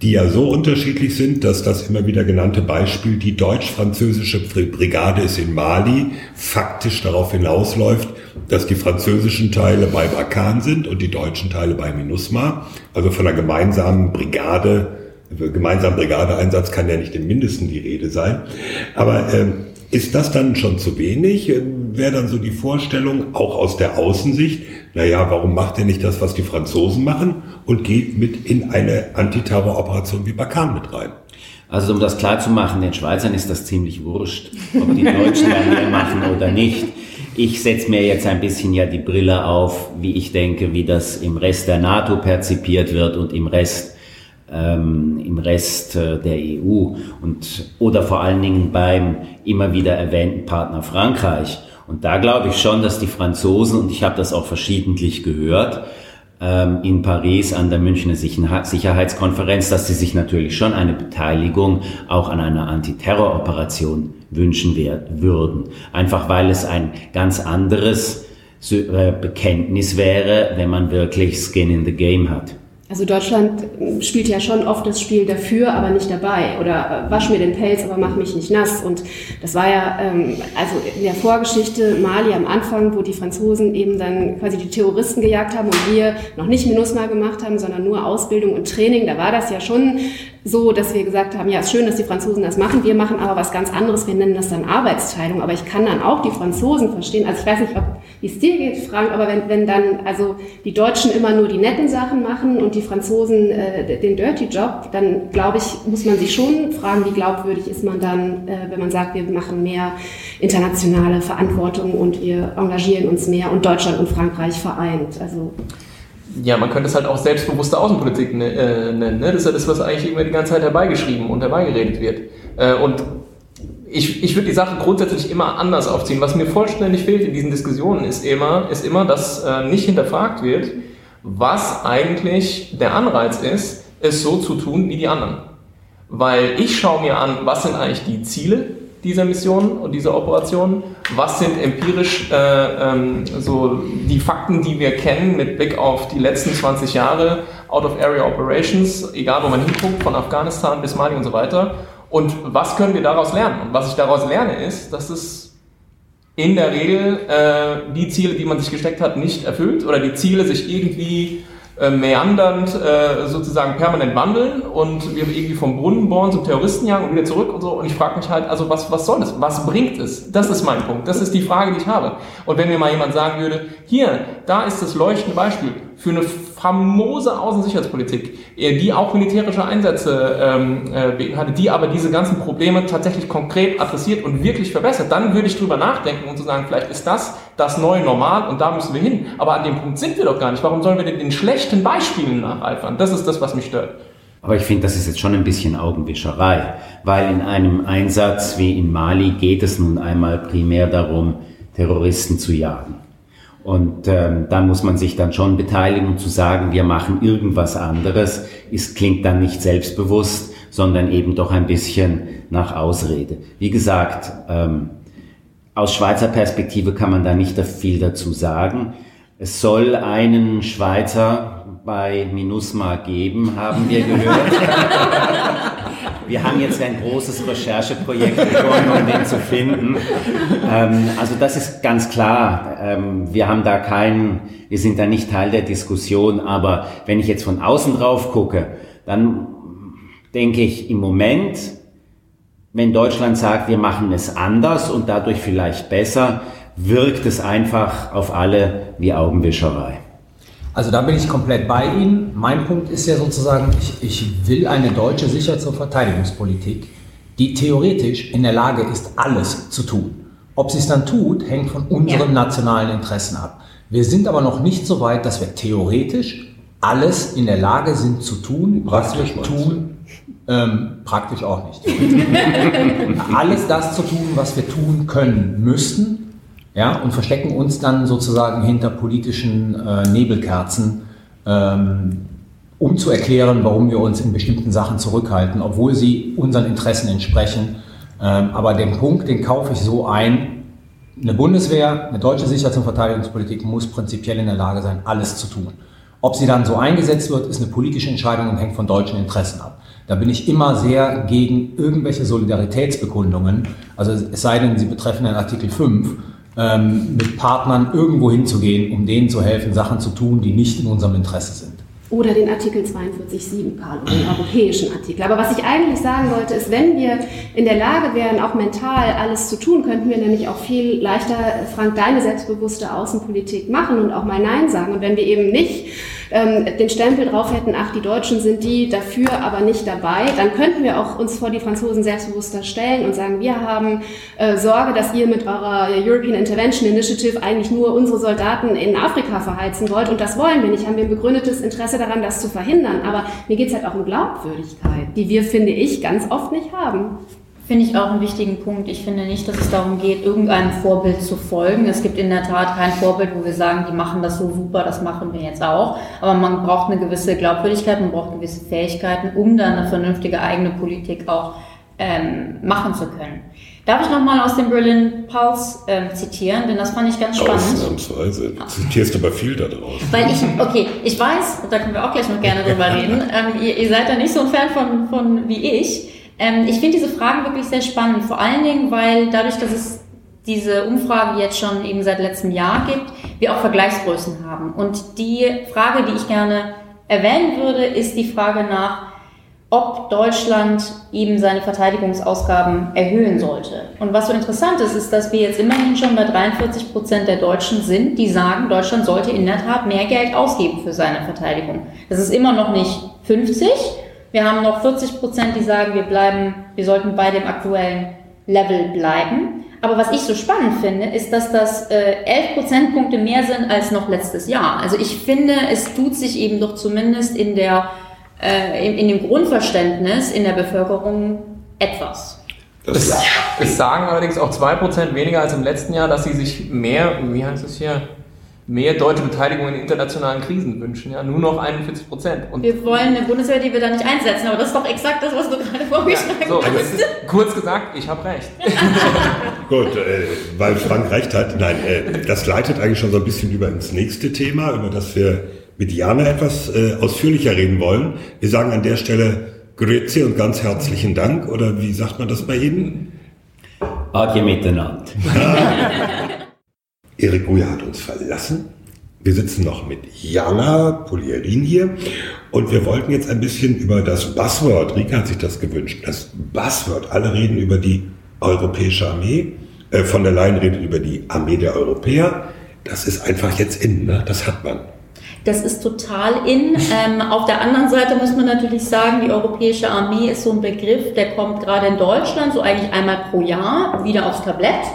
die ja so unterschiedlich sind, dass das immer wieder genannte Beispiel, die deutsch-französische Brigade ist in Mali, faktisch darauf hinausläuft, dass die französischen Teile bei Barkan sind und die deutschen Teile bei MINUSMA. Also von einer gemeinsamen Brigade, gemeinsamen Brigadeeinsatz kann ja nicht im Mindesten die Rede sein. Aber äh, ist das dann schon zu wenig? Wäre dann so die Vorstellung, auch aus der Außensicht, naja, warum macht er nicht das, was die Franzosen machen und geht mit in eine Antiterroroperation wie Barkan mit rein? Also um das klar zu machen, den Schweizern ist das ziemlich wurscht, ob die Deutschen da mehr machen oder nicht. Ich setze mir jetzt ein bisschen ja die Brille auf, wie ich denke, wie das im Rest der NATO perzipiert wird und im Rest ähm, im Rest äh, der EU und oder vor allen Dingen beim immer wieder erwähnten Partner Frankreich. Und da glaube ich schon, dass die Franzosen und ich habe das auch verschiedentlich gehört ähm, in Paris an der Münchner Sicherheitskonferenz, dass sie sich natürlich schon eine Beteiligung auch an einer Antiterroroperation wünschen würden. Einfach weil es ein ganz anderes äh, Bekenntnis wäre, wenn man wirklich Skin in the Game hat. Also Deutschland spielt ja schon oft das Spiel dafür, aber nicht dabei. Oder äh, wasch mir den Pelz, aber mach mich nicht nass. Und das war ja, ähm, also in der Vorgeschichte Mali am Anfang, wo die Franzosen eben dann quasi die Terroristen gejagt haben und wir noch nicht MINUSMA gemacht haben, sondern nur Ausbildung und Training. Da war das ja schon so, dass wir gesagt haben, ja, ist schön, dass die Franzosen das machen, wir machen aber was ganz anderes, wir nennen das dann Arbeitsteilung. Aber ich kann dann auch die Franzosen verstehen. Also ich weiß nicht, ob wie es dir geht, Frank, aber wenn, wenn dann also die Deutschen immer nur die netten Sachen machen und die Franzosen äh, den Dirty Job, dann glaube ich, muss man sich schon fragen, wie glaubwürdig ist man dann, äh, wenn man sagt, wir machen mehr internationale Verantwortung und wir engagieren uns mehr und Deutschland und Frankreich vereint. Also ja, man könnte es halt auch selbstbewusste Außenpolitik ne, äh, nennen. Ne? Das ist ja das, was eigentlich immer die ganze Zeit herbeigeschrieben und herbeigeredet wird. Äh, und ich, ich würde die Sache grundsätzlich immer anders aufziehen. Was mir vollständig fehlt in diesen Diskussionen ist immer, ist immer, dass äh, nicht hinterfragt wird, was eigentlich der Anreiz ist, es so zu tun wie die anderen. Weil ich schaue mir an, was sind eigentlich die Ziele dieser Mission und dieser Operation, was sind empirisch äh, ähm, so die Fakten, die wir kennen mit Blick auf die letzten 20 Jahre Out-of-Area Operations, egal wo man hinguckt, von Afghanistan bis Mali und so weiter und was können wir daraus lernen? Und was ich daraus lerne, ist, dass es in der Regel äh, die Ziele, die man sich gesteckt hat, nicht erfüllt oder die Ziele sich irgendwie äh, meandernd äh, sozusagen permanent wandeln und wir irgendwie vom Brunnen bohren zum Terroristen jagen und wieder zurück und so. Und ich frage mich halt, also was, was soll das? Was bringt es? Das ist mein Punkt. Das ist die Frage, die ich habe. Und wenn mir mal jemand sagen würde, hier, da ist das leuchtende Beispiel für eine famose Außensicherheitspolitik, die auch militärische Einsätze ähm, äh, beinhaltet, die aber diese ganzen Probleme tatsächlich konkret adressiert und wirklich verbessert, dann würde ich drüber nachdenken und zu sagen, vielleicht ist das das neue Normal und da müssen wir hin. Aber an dem Punkt sind wir doch gar nicht. Warum sollen wir denn den schlechten Beispielen nacheifern? Das ist das, was mich stört. Aber ich finde, das ist jetzt schon ein bisschen Augenwischerei, weil in einem Einsatz wie in Mali geht es nun einmal primär darum, Terroristen zu jagen. Und ähm, da muss man sich dann schon beteiligen und zu sagen, wir machen irgendwas anderes, ist, klingt dann nicht selbstbewusst, sondern eben doch ein bisschen nach Ausrede. Wie gesagt, ähm, aus Schweizer Perspektive kann man da nicht viel dazu sagen. Es soll einen Schweizer bei MINUSMA geben, haben wir gehört. [LAUGHS] wir haben jetzt ein großes Rechercheprojekt begonnen, um den zu finden. Ähm, also das ist ganz klar. Ähm, wir haben da keinen, wir sind da nicht Teil der Diskussion. Aber wenn ich jetzt von außen drauf gucke, dann denke ich im Moment, wenn Deutschland sagt, wir machen es anders und dadurch vielleicht besser, wirkt es einfach auf alle wie Augenwischerei. Also da bin ich komplett bei Ihnen. Mein Punkt ist ja sozusagen, ich, ich will eine deutsche Sicherheits- und Verteidigungspolitik, die theoretisch in der Lage ist, alles zu tun. Ob sie es dann tut, hängt von unseren ja. nationalen Interessen ab. Wir sind aber noch nicht so weit, dass wir theoretisch alles in der Lage sind zu tun, was wir tun. Ähm, praktisch auch nicht. [LAUGHS] alles das zu tun, was wir tun können müssten, ja, und verstecken uns dann sozusagen hinter politischen äh, Nebelkerzen, ähm, um zu erklären, warum wir uns in bestimmten Sachen zurückhalten, obwohl sie unseren Interessen entsprechen. Ähm, aber den Punkt, den kaufe ich so ein, eine Bundeswehr, eine deutsche Sicherheits- und Verteidigungspolitik muss prinzipiell in der Lage sein, alles zu tun. Ob sie dann so eingesetzt wird, ist eine politische Entscheidung und hängt von deutschen Interessen ab. Da bin ich immer sehr gegen irgendwelche Solidaritätsbekundungen. Also es sei denn, sie betreffen den Artikel 5 ähm, mit Partnern irgendwo hinzugehen, um denen zu helfen, Sachen zu tun, die nicht in unserem Interesse sind. Oder den Artikel 42.7, Karl, den europäischen Artikel. Aber was ich eigentlich sagen wollte, ist, wenn wir in der Lage wären, auch mental alles zu tun, könnten wir nämlich auch viel leichter, Frank, deine selbstbewusste Außenpolitik machen und auch mal Nein sagen. Und wenn wir eben nicht ähm, den Stempel drauf hätten, ach, die Deutschen sind die dafür, aber nicht dabei, dann könnten wir auch uns vor die Franzosen selbstbewusster stellen und sagen, wir haben äh, Sorge, dass ihr mit eurer European Intervention Initiative eigentlich nur unsere Soldaten in Afrika verheizen wollt und das wollen wir nicht, haben wir ein begründetes Interesse daran, das zu verhindern. Aber mir geht es halt auch um Glaubwürdigkeit, die wir, finde ich, ganz oft nicht haben. Finde ich auch einen wichtigen Punkt. Ich finde nicht, dass es darum geht, irgendeinem Vorbild zu folgen. Es gibt in der Tat kein Vorbild, wo wir sagen, die machen das so super, das machen wir jetzt auch. Aber man braucht eine gewisse Glaubwürdigkeit, man braucht gewisse Fähigkeiten, um dann eine vernünftige eigene Politik auch ähm, machen zu können. Darf ich nochmal aus dem Berlin Pulse ähm, zitieren, denn das fand ich ganz spannend. Ausnahmsweise. Du zitierst aber viel da drauf. Weil ich, okay, ich weiß, da können wir auch gleich noch gerne drüber [LAUGHS] reden, ähm, ihr, ihr seid da nicht so ein Fan von, von wie ich. Ähm, ich finde diese Fragen wirklich sehr spannend, vor allen Dingen, weil dadurch, dass es diese Umfrage jetzt schon eben seit letztem Jahr gibt, wir auch Vergleichsgrößen haben. Und die Frage, die ich gerne erwähnen würde, ist die Frage nach, ob Deutschland eben seine Verteidigungsausgaben erhöhen sollte. Und was so interessant ist, ist, dass wir jetzt immerhin schon bei 43 Prozent der Deutschen sind, die sagen, Deutschland sollte in der Tat mehr Geld ausgeben für seine Verteidigung. Das ist immer noch nicht 50, wir haben noch 40 Prozent, die sagen, wir bleiben, wir sollten bei dem aktuellen Level bleiben. Aber was ich so spannend finde, ist, dass das äh, 11 Prozentpunkte mehr sind als noch letztes Jahr. Also ich finde, es tut sich eben doch zumindest in der, äh, in, in dem Grundverständnis in der Bevölkerung etwas. Es, es sagen allerdings auch 2% weniger als im letzten Jahr, dass sie sich mehr, wie heißt es hier, mehr deutsche Beteiligung in internationalen Krisen wünschen. Ja, nur noch 41 Prozent. wir wollen eine Bundeswehr, die wir da nicht einsetzen, aber das ist doch exakt das, was du gerade vorgeschlagen ja, so, hast. kurz gesagt, ich habe recht. [LAUGHS] Gut, äh, weil Frank recht hat. Nein, äh, das leitet eigentlich schon so ein bisschen über ins nächste Thema, über das wir mit Jana etwas äh, ausführlicher reden wollen. Wir sagen an der Stelle Grüezi und ganz herzlichen Dank. Oder wie sagt man das bei Ihnen? Adje miteinander. [LAUGHS] Erik Guja hat uns verlassen. Wir sitzen noch mit Jana Polierin hier und wir wollten jetzt ein bisschen über das Buzzword, Rika hat sich das gewünscht, das Buzzword, alle reden über die europäische Armee, äh, von der Leyen redet über die Armee der Europäer. Das ist einfach jetzt in, ne? das hat man. Das ist total in. Ähm, auf der anderen Seite muss man natürlich sagen, die europäische Armee ist so ein Begriff, der kommt gerade in Deutschland so eigentlich einmal pro Jahr wieder aufs Tablett.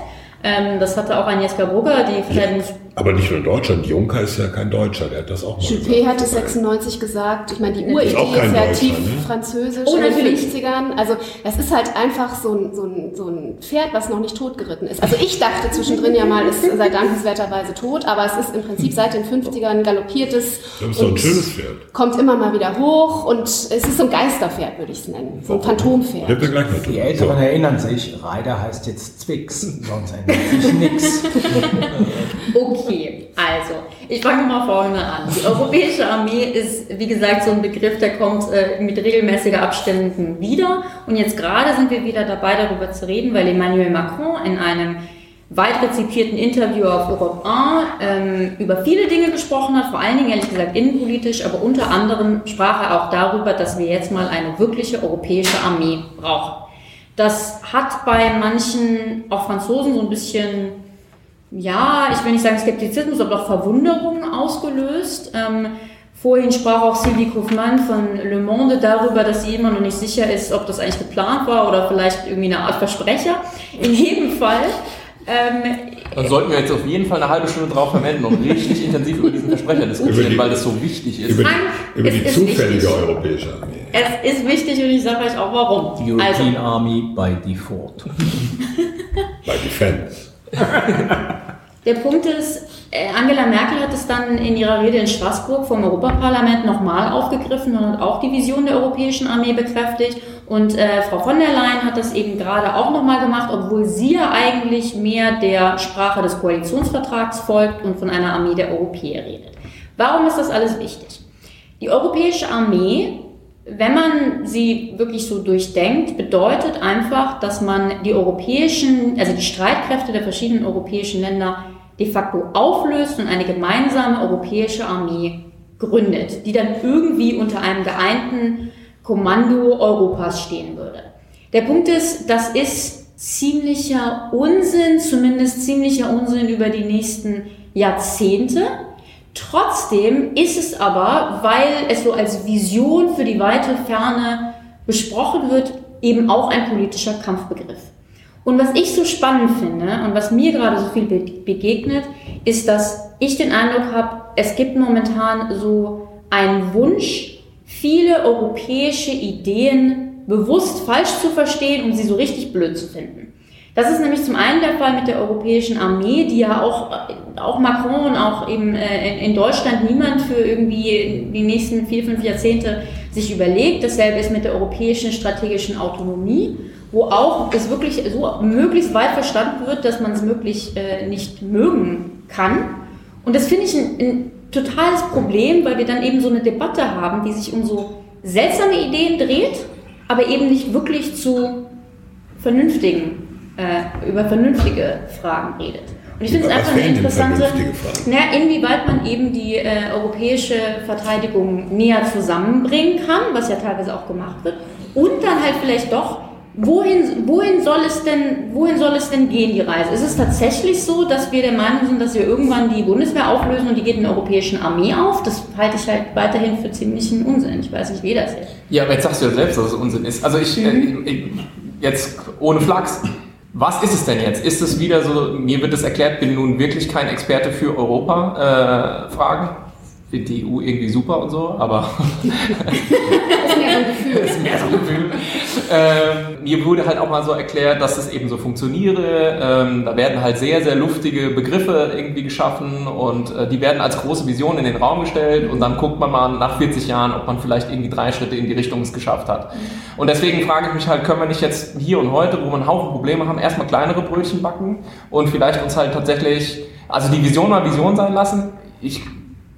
Ähm, das hatte auch Agnieszka Brugger, die Verteidigungs aber nicht nur in Deutschland. Juncker ist ja kein Deutscher, der hat das auch mal Juppé hat es 96 gesagt. Ich meine, die Uridee ist, ist ja tief ne? französisch oh, in den 50ern. Also das ist halt einfach so ein, so, ein, so ein Pferd, was noch nicht totgeritten ist. Also ich dachte zwischendrin ja mal, es sei dankenswerterweise tot, aber es ist im Prinzip seit den 50ern galoppiertes. Das ist so ein schönes Pferd. Kommt immer mal wieder hoch und es ist so ein Geisterpferd, würde ich es nennen. So ein Phantompferd. Die Älteren so. erinnern sich, Reider heißt jetzt Zwix, sonst ändert sich nichts. [LAUGHS] Okay Okay, also, ich fange mal vorne an. Die Europäische Armee ist, wie gesagt, so ein Begriff, der kommt äh, mit regelmäßiger Abständen wieder. Und jetzt gerade sind wir wieder dabei, darüber zu reden, weil Emmanuel Macron in einem weit rezipierten Interview auf Europe 1 ähm, über viele Dinge gesprochen hat, vor allen Dingen ehrlich gesagt innenpolitisch, aber unter anderem sprach er auch darüber, dass wir jetzt mal eine wirkliche europäische Armee brauchen. Das hat bei manchen, auch Franzosen, so ein bisschen, ja, ich will nicht sagen Skeptizismus, aber doch Verwunderung ausgelöst. Ähm, vorhin sprach auch Sylvie Kaufmann von Le Monde darüber, dass sie immer noch nicht sicher ist, ob das eigentlich geplant war oder vielleicht irgendwie eine Art Versprecher. In [LAUGHS] jedem Fall ähm, Dann sollten wir jetzt auf jeden Fall eine halbe Stunde drauf verwenden und richtig intensiv über diesen Versprecher diskutieren, die, weil das so wichtig ist. Über die, über die zufällige wichtig. europäische Armee. Es ist wichtig und ich sage euch auch warum. Die European also, Army by default. by defense. [LAUGHS] Der Punkt ist, äh, Angela Merkel hat es dann in ihrer Rede in Straßburg vom Europaparlament nochmal aufgegriffen und hat auch die Vision der europäischen Armee bekräftigt. Und äh, Frau von der Leyen hat das eben gerade auch nochmal gemacht, obwohl sie ja eigentlich mehr der Sprache des Koalitionsvertrags folgt und von einer Armee der Europäer redet. Warum ist das alles wichtig? Die europäische Armee wenn man sie wirklich so durchdenkt, bedeutet einfach, dass man die europäischen, also die Streitkräfte der verschiedenen europäischen Länder de facto auflöst und eine gemeinsame europäische Armee gründet, die dann irgendwie unter einem geeinten Kommando Europas stehen würde. Der Punkt ist, das ist ziemlicher Unsinn, zumindest ziemlicher Unsinn über die nächsten Jahrzehnte. Trotzdem ist es aber, weil es so als Vision für die weite Ferne besprochen wird, eben auch ein politischer Kampfbegriff. Und was ich so spannend finde und was mir gerade so viel begegnet, ist, dass ich den Eindruck habe, es gibt momentan so einen Wunsch, viele europäische Ideen bewusst falsch zu verstehen, um sie so richtig blöd zu finden. Das ist nämlich zum einen der Fall mit der europäischen Armee, die ja auch, auch Macron und auch eben äh, in Deutschland niemand für irgendwie die nächsten vier, fünf Jahrzehnte sich überlegt. Dasselbe ist mit der europäischen strategischen Autonomie, wo auch es wirklich so möglichst weit verstanden wird, dass man es möglich äh, nicht mögen kann. Und das finde ich ein, ein totales Problem, weil wir dann eben so eine Debatte haben, die sich um so seltsame Ideen dreht, aber eben nicht wirklich zu vernünftigen äh, über vernünftige Fragen redet. Und ich finde es einfach eine interessante, na, inwieweit man eben die äh, europäische Verteidigung näher zusammenbringen kann, was ja teilweise auch gemacht wird, und dann halt vielleicht doch, wohin, wohin, soll es denn, wohin soll es denn gehen, die Reise? Ist es tatsächlich so, dass wir der Meinung sind, dass wir irgendwann die Bundeswehr auflösen und die geht in der europäischen Armee auf? Das halte ich halt weiterhin für ziemlichen Unsinn. Ich weiß nicht, wie das ist. Ja, aber jetzt sagst du ja selbst, dass es Unsinn ist. Also ich, mhm. äh, jetzt ohne Flachs was ist es denn jetzt? Ist es wieder so, mir wird es erklärt, bin nun wirklich kein Experte für Europa-Fragen? Äh, finde die EU irgendwie super und so, aber. [LAUGHS] ist mehr so ein Gefühl. ist mehr so ein Gefühl. Ähm, mir wurde halt auch mal so erklärt, dass es eben so funktioniere. Ähm, da werden halt sehr, sehr luftige Begriffe irgendwie geschaffen und äh, die werden als große Vision in den Raum gestellt und dann guckt man mal nach 40 Jahren, ob man vielleicht irgendwie drei Schritte in die Richtung es geschafft hat. Und deswegen frage ich mich halt, können wir nicht jetzt hier und heute, wo wir einen Haufen Probleme haben, erstmal kleinere Brötchen backen und vielleicht uns halt tatsächlich, also die Vision mal Vision sein lassen. Ich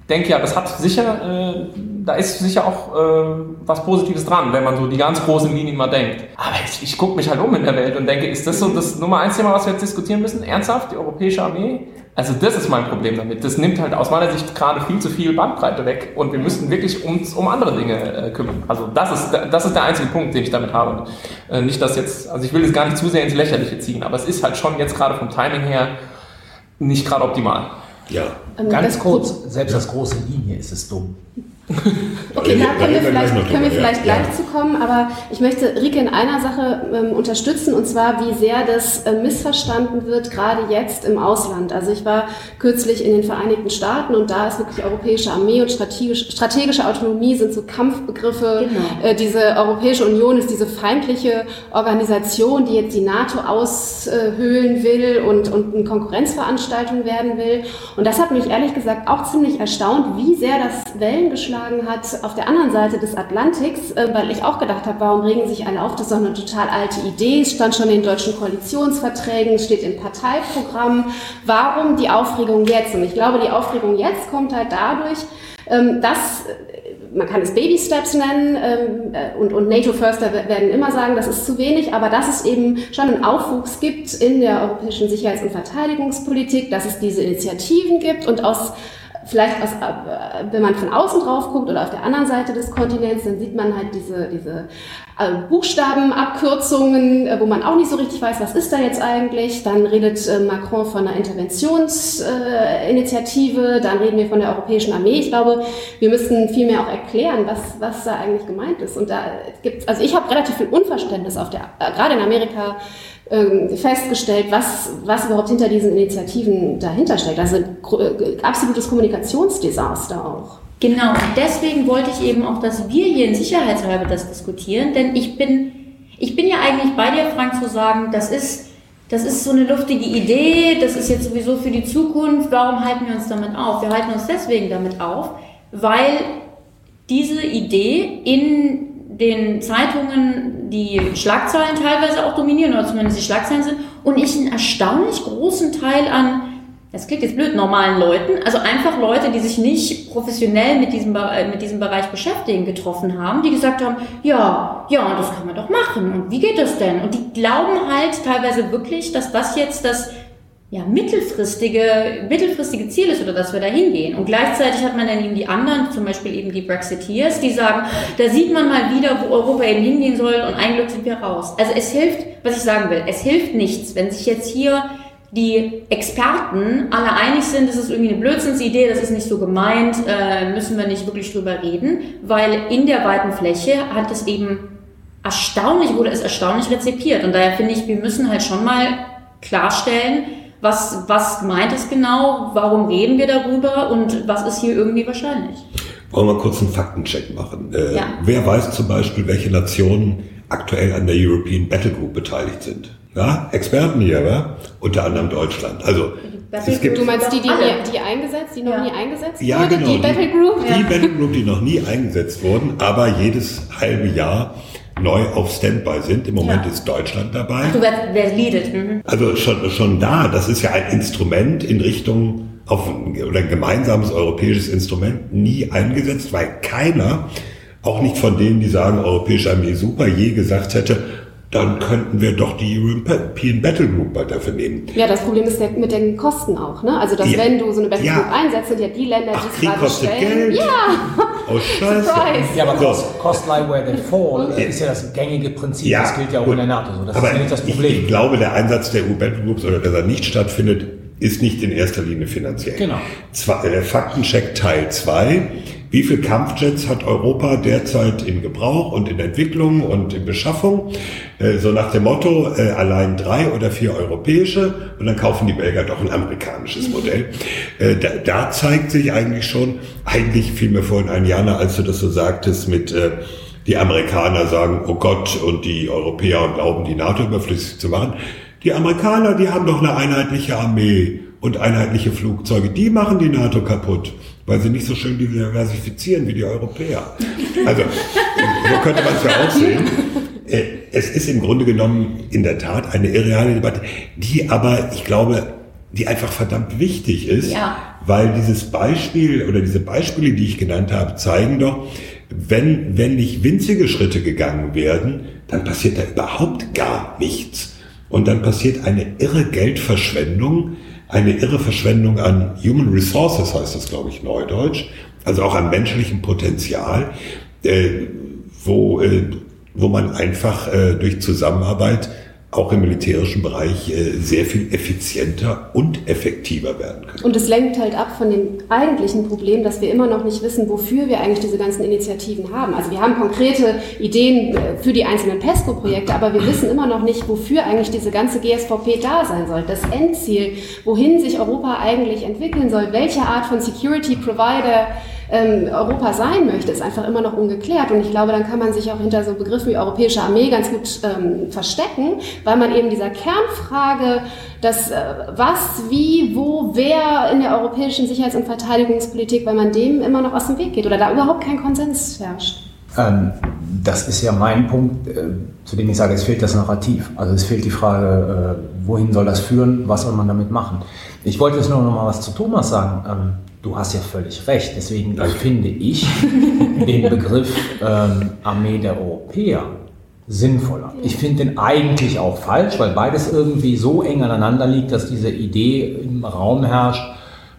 denke ja, das hat sicher, äh, da ist sicher auch äh, was Positives dran, wenn man so die ganz großen Linien mal denkt. Aber ich, ich gucke mich halt um in der Welt und denke, ist das so das Nummer eins Thema, was wir jetzt diskutieren müssen? Ernsthaft, die europäische Armee? Also das ist mein Problem damit. Das nimmt halt aus meiner Sicht gerade viel zu viel Bandbreite weg und wir müssten wirklich uns um andere Dinge äh, kümmern. Also das ist, das ist der einzige Punkt, den ich damit habe. Äh, nicht, dass jetzt, also ich will es gar nicht zu sehr ins Lächerliche ziehen, aber es ist halt schon jetzt gerade vom Timing her nicht gerade optimal. Ja. Ähm, Ganz kurz, selbst das große Linie ist es dumm. Okay, da können wir vielleicht, können wir vielleicht gleich ja. zu kommen, aber ich möchte Rike in einer Sache ähm, unterstützen und zwar, wie sehr das äh, missverstanden wird, gerade jetzt im Ausland. Also ich war kürzlich in den Vereinigten Staaten und da ist wirklich europäische Armee und strategisch, strategische Autonomie sind so Kampfbegriffe. Genau. Äh, diese Europäische Union ist diese feindliche Organisation, die jetzt die NATO aushöhlen will und, und eine Konkurrenzveranstaltung werden will. Und das hat mich ehrlich gesagt auch ziemlich erstaunt, wie sehr das Wellen geschlagen vorgeschlagen hat, auf der anderen Seite des Atlantiks, äh, weil ich auch gedacht habe, warum regen sich alle auf, das ist doch eine total alte Idee, es stand schon in deutschen Koalitionsverträgen, steht im Parteiprogramm, warum die Aufregung jetzt? Und ich glaube, die Aufregung jetzt kommt halt dadurch, ähm, dass man kann es Baby Steps nennen ähm, äh, und, und NATO-Förster werden immer sagen, das ist zu wenig, aber dass es eben schon einen Aufwuchs gibt in der europäischen Sicherheits- und Verteidigungspolitik, dass es diese Initiativen gibt und aus vielleicht aus, äh, wenn man von außen drauf guckt oder auf der anderen Seite des Kontinents, dann sieht man halt diese, diese äh, Buchstabenabkürzungen, äh, wo man auch nicht so richtig weiß, was ist da jetzt eigentlich. Dann redet Macron von einer Interventionsinitiative, dann reden wir von der Europäischen Armee. Ich glaube, wir müssten vielmehr auch erklären, was, was da eigentlich gemeint ist. Und da gibt's, also ich habe relativ viel Unverständnis auf der, gerade in Amerika, festgestellt, was, was überhaupt hinter diesen Initiativen dahinter steckt. Also äh, absolutes Kommunikationsdesaster auch. Genau, deswegen wollte ich eben auch, dass wir hier in Sicherheitshalber das diskutieren, denn ich bin, ich bin ja eigentlich bei dir, Frank, zu sagen, das ist, das ist so eine luftige Idee, das ist jetzt sowieso für die Zukunft, warum halten wir uns damit auf? Wir halten uns deswegen damit auf, weil diese Idee in den Zeitungen die Schlagzeilen teilweise auch dominieren, oder zumindest die Schlagzeilen sind, und ich einen erstaunlich großen Teil an, das klingt jetzt blöd, normalen Leuten, also einfach Leute, die sich nicht professionell mit diesem, äh, mit diesem Bereich beschäftigen, getroffen haben, die gesagt haben, ja, ja, das kann man doch machen, und wie geht das denn? Und die glauben halt teilweise wirklich, dass das jetzt das ja, mittelfristige, mittelfristige Ziel ist oder dass wir da hingehen. Und gleichzeitig hat man dann eben die anderen, zum Beispiel eben die Brexiteers, die sagen, da sieht man mal wieder, wo Europa eben hingehen soll und ein Glück sind wir raus. Also es hilft, was ich sagen will, es hilft nichts, wenn sich jetzt hier die Experten alle einig sind, das ist irgendwie eine Blödsinnsidee, das ist nicht so gemeint, äh, müssen wir nicht wirklich drüber reden, weil in der weiten Fläche hat es eben erstaunlich, wurde es erstaunlich rezipiert. Und daher finde ich, wir müssen halt schon mal klarstellen, was, was meint es genau? Warum reden wir darüber? Und was ist hier irgendwie wahrscheinlich? Wollen wir kurz einen Faktencheck machen? Äh, ja. Wer weiß zum Beispiel, welche Nationen aktuell an der European Battle Group beteiligt sind? Ja, Experten hier, wa? unter anderem Deutschland. Also es gibt du meinst die, die, nie, die eingesetzt, die noch ja. nie eingesetzt ja, wurde? Genau, die Battle Group? Die, die Battle Group, die noch nie eingesetzt wurden, aber jedes halbe Jahr neu auf Standby sind. Im Moment ja. ist Deutschland dabei. Ach, du wer leadet. Mhm. Also schon, schon da, das ist ja ein Instrument in Richtung auf oder ein gemeinsames europäisches Instrument nie eingesetzt, weil keiner, auch nicht von denen, die sagen, europäische Armee super, je gesagt hätte, dann könnten wir doch die European Battle Group dafür nehmen. Ja, das Problem ist mit den Kosten auch. Ne? Also, dass ja. wenn du so eine Battle ja. Group einsetzt, sind ja die Länder, Ach, die es gerade kostet stellen. Geld. Ja. [LAUGHS] Oh, Scheiße. Surprise. Ja, aber so. cost, lie where they fall ja. ist ja das gängige Prinzip. Ja, das gilt ja auch gut. in der NATO so. Das aber ist ja nicht das Problem. Ich, ich glaube, der Einsatz der EU-Battle Groups oder dass er nicht stattfindet, ist nicht in erster Linie finanziell. Genau. Zwei, äh, Faktencheck Teil 2. Wie viele Kampfjets hat Europa derzeit in Gebrauch und in Entwicklung und in Beschaffung? Äh, so nach dem Motto, äh, allein drei oder vier europäische und dann kaufen die Belgier doch ein amerikanisches Modell. Äh, da, da zeigt sich eigentlich schon, eigentlich fiel mir vorhin ein Jana, als du das so sagtest mit die Amerikaner sagen, oh Gott, und die Europäer glauben, die NATO überflüssig zu machen. Die Amerikaner, die haben doch eine einheitliche Armee und einheitliche Flugzeuge. Die machen die NATO kaputt, weil sie nicht so schön diversifizieren wie die Europäer. Also, so könnte man es ja auch sehen. Äh, es ist im Grunde genommen in der Tat eine irreale Debatte, die aber, ich glaube, die einfach verdammt wichtig ist, ja. weil dieses Beispiel oder diese Beispiele, die ich genannt habe, zeigen doch, wenn, wenn nicht winzige Schritte gegangen werden, dann passiert da überhaupt gar nichts. Und dann passiert eine irre Geldverschwendung, eine irre Verschwendung an Human Resources, heißt das, glaube ich, neudeutsch, also auch an menschlichem Potenzial, äh, wo, äh, wo man einfach äh, durch Zusammenarbeit auch im militärischen Bereich äh, sehr viel effizienter und effektiver werden können. Und es lenkt halt ab von dem eigentlichen Problem, dass wir immer noch nicht wissen, wofür wir eigentlich diese ganzen Initiativen haben. Also wir haben konkrete Ideen äh, für die einzelnen PESCO-Projekte, aber wir wissen immer noch nicht, wofür eigentlich diese ganze GSVP da sein soll. Das Endziel, wohin sich Europa eigentlich entwickeln soll, welche Art von Security Provider ähm, Europa sein möchte, ist einfach immer noch ungeklärt. Und ich glaube, dann kann man sich auch hinter so Begriffen wie europäische Armee ganz gut ähm, verstecken, weil man eben dieser Kernfrage, das äh, was, wie, wo, wer in der europäischen Sicherheits- und Verteidigungspolitik, weil man dem immer noch aus dem Weg geht oder da überhaupt kein Konsens herrscht. Ähm, das ist ja mein Punkt, äh, zu dem ich sage, es fehlt das Narrativ. Also es fehlt die Frage, äh, wohin soll das führen, was soll man damit machen. Ich wollte jetzt nur noch mal was zu Thomas sagen. Ähm, du hast ja völlig recht. Deswegen finde ich den Begriff ähm, Armee der Europäer sinnvoller. Ich finde den eigentlich auch falsch, weil beides irgendwie so eng aneinander liegt, dass diese Idee im Raum herrscht,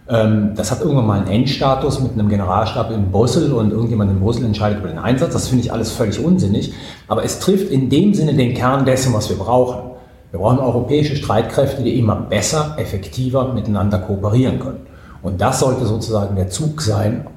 ähm, das hat irgendwann mal einen Endstatus mit einem Generalstab in Brüssel und irgendjemand in Brüssel entscheidet über den Einsatz. Das finde ich alles völlig unsinnig. Aber es trifft in dem Sinne den Kern dessen, was wir brauchen. Wir brauchen europäische Streitkräfte, die immer besser, effektiver miteinander kooperieren können. Und das sollte sozusagen der Zug sein,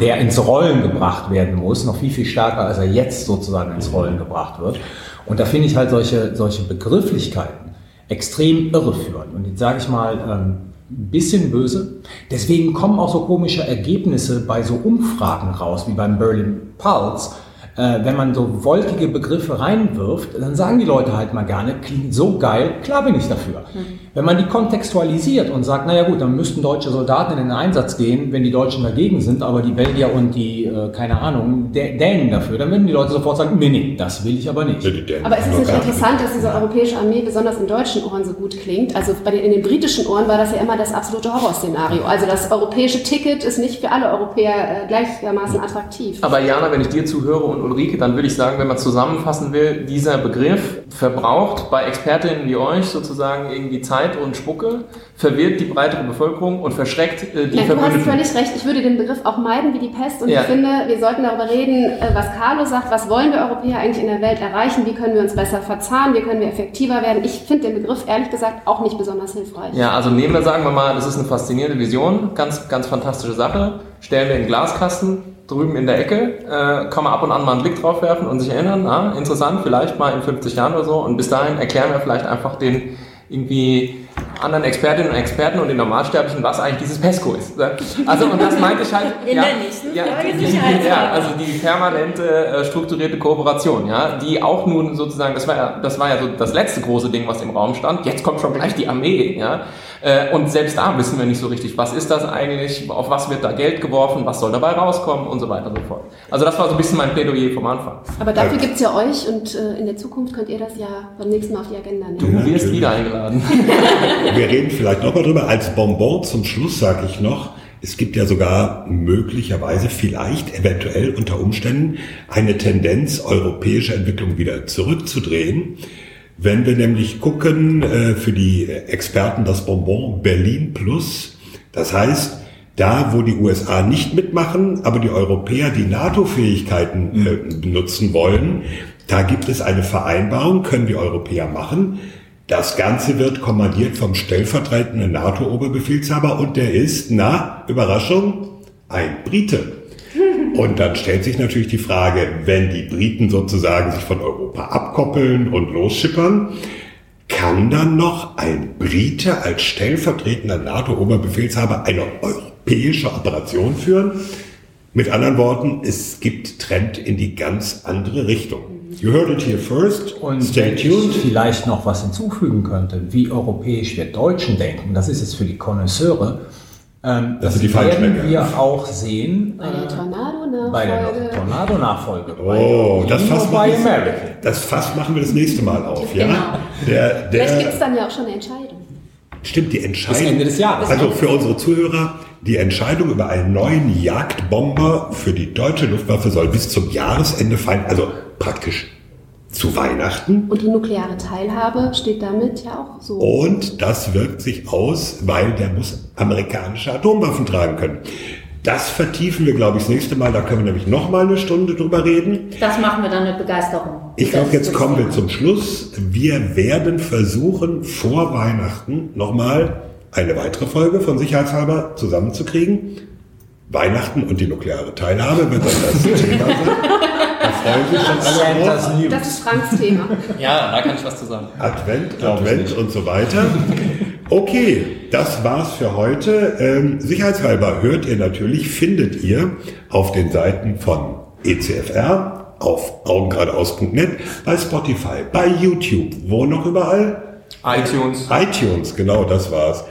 der ins Rollen gebracht werden muss, noch viel, viel stärker, als er jetzt sozusagen ins Rollen gebracht wird. Und da finde ich halt solche, solche Begrifflichkeiten extrem irreführend. Und jetzt sage ich mal, ähm, ein bisschen böse. Deswegen kommen auch so komische Ergebnisse bei so Umfragen raus, wie beim Berlin Pulse, äh, wenn man so wolkige Begriffe reinwirft, dann sagen die Leute halt mal gerne, klingt so geil, klar bin ich dafür. Mhm. Wenn man die kontextualisiert und sagt, naja gut, dann müssten deutsche Soldaten in den Einsatz gehen, wenn die Deutschen dagegen sind, aber die Belgier und die, äh, keine Ahnung, Dänen dafür, dann würden die Leute sofort sagen, nee, nee, das will ich aber nicht. Aber es ist nicht interessant, dass diese europäische Armee besonders in deutschen Ohren so gut klingt. Also bei den, in den britischen Ohren war das ja immer das absolute Horrorszenario. Also das europäische Ticket ist nicht für alle Europäer äh, gleichermaßen attraktiv. Aber Jana, wenn ich dir zuhöre und Ulrike, dann würde ich sagen, wenn man zusammenfassen will, dieser Begriff verbraucht bei Expertinnen wie euch sozusagen irgendwie Zeit und Spucke, verwirrt die breitere Bevölkerung und verschreckt äh, die ja, Du hast völlig recht, ich würde den Begriff auch meiden wie die Pest. Und ja. ich finde, wir sollten darüber reden, äh, was Carlo sagt, was wollen wir Europäer eigentlich in der Welt erreichen, wie können wir uns besser verzahnen, wie können wir effektiver werden. Ich finde den Begriff ehrlich gesagt auch nicht besonders hilfreich. Ja, also nehmen wir, sagen wir mal, das ist eine faszinierende Vision, ganz, ganz fantastische Sache, stellen wir in den Glaskasten, drüben in der Ecke, äh, kann man ab und an mal einen Blick drauf werfen und sich erinnern, ah, interessant, vielleicht mal in 50 Jahren oder so. Und bis dahin erklären wir vielleicht einfach den irgendwie anderen Expertinnen und Experten und den Normalsterblichen, was eigentlich dieses PESCO ist. Also, und das meinte ich halt. In ja, der nächsten ja, die, die, ja, also die permanente äh, strukturierte Kooperation, ja, die auch nun sozusagen, das war ja, das war ja so das letzte große Ding, was im Raum stand. Jetzt kommt schon gleich die Armee, ja. Äh, und selbst da wissen wir nicht so richtig, was ist das eigentlich, auf was wird da Geld geworfen, was soll dabei rauskommen und so weiter und so fort. Also das war so ein bisschen mein Plädoyer vom Anfang. Aber dafür gibt es ja euch und äh, in der Zukunft könnt ihr das ja beim nächsten Mal auf die Agenda nehmen. Du wirst wieder eingeladen. [LAUGHS] Wir reden vielleicht nochmal drüber. Als Bonbon zum Schluss sage ich noch, es gibt ja sogar möglicherweise, vielleicht, eventuell unter Umständen eine Tendenz, europäische Entwicklung wieder zurückzudrehen. Wenn wir nämlich gucken, äh, für die Experten das Bonbon Berlin Plus, das heißt, da, wo die USA nicht mitmachen, aber die Europäer die NATO-Fähigkeiten äh, benutzen wollen, da gibt es eine Vereinbarung, können die Europäer machen. Das Ganze wird kommandiert vom stellvertretenden NATO-Oberbefehlshaber und der ist, na, Überraschung, ein Brite. Und dann stellt sich natürlich die Frage, wenn die Briten sozusagen sich von Europa abkoppeln und losschippern, kann dann noch ein Brite als stellvertretender NATO-Oberbefehlshaber eine europäische Operation führen? Mit anderen Worten, es gibt Trend in die ganz andere Richtung. You heard it here first. Und Stay tuned. Ich vielleicht noch was hinzufügen könnte, wie europäisch wir Deutschen denken, das ist jetzt für die Konnoisseure, ähm, das, das werden wir auch sehen bei der Tornado-Nachfolge. Der Tornado-Nachfolge. Oh, das Fass, machen wir, das Fass machen wir das nächste Mal auf. Ja? Genau. Der, der, Vielleicht gibt es dann ja auch schon eine Entscheidung. Stimmt, die Entscheidung. Bis Ende des Jahres. Also für unsere Zuhörer, die Entscheidung über einen neuen Jagdbomber für die deutsche Luftwaffe soll bis zum Jahresende fallen. Also praktisch zu Weihnachten. Und die nukleare Teilhabe steht damit ja auch so. Und das wirkt sich aus, weil der muss amerikanische Atomwaffen tragen können. Das vertiefen wir, glaube ich, das nächste Mal. Da können wir nämlich noch mal eine Stunde drüber reden. Das machen wir dann mit Begeisterung. Ich glaube, jetzt kommen wir zum Schluss. Wir werden versuchen, vor Weihnachten noch mal eine weitere Folge von Sicherheitshalber zusammenzukriegen. Weihnachten und die nukleare Teilhabe wird dann das [LAUGHS] Thema sein. Da freuen sich schon alle das, das ist Franks Thema. ja, da kann ich was zu sagen. Advent, Advent und so weiter. Okay, das war's für heute. Ähm, sicherheitshalber hört ihr natürlich, findet ihr auf den Seiten von ECFR auf augengradeaus.net, bei Spotify, bei YouTube, wo noch überall? iTunes. iTunes, genau, das war's.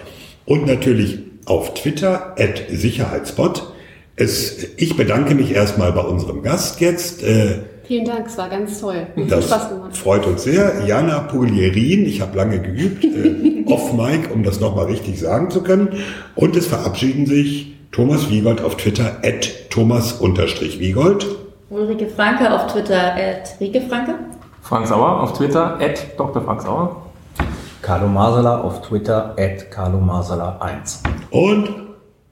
Und natürlich auf Twitter, at Sicherheitsbot. Es, ich bedanke mich erstmal bei unserem Gast jetzt. Äh, Vielen Dank, es war ganz toll. Hat das Spaß gemacht. freut uns sehr. Jana Puglierin, ich habe lange geübt, äh, [LAUGHS] off Mic, um das nochmal richtig sagen zu können. Und es verabschieden sich Thomas Wiegold auf Twitter, at Thomas-Wiegold. Ulrike Franke auf Twitter, at Rike Franke. Frank Sauer auf Twitter, at Dr. Frank Sauer. Carlo Masala auf Twitter, at Carlo Masala 1. Und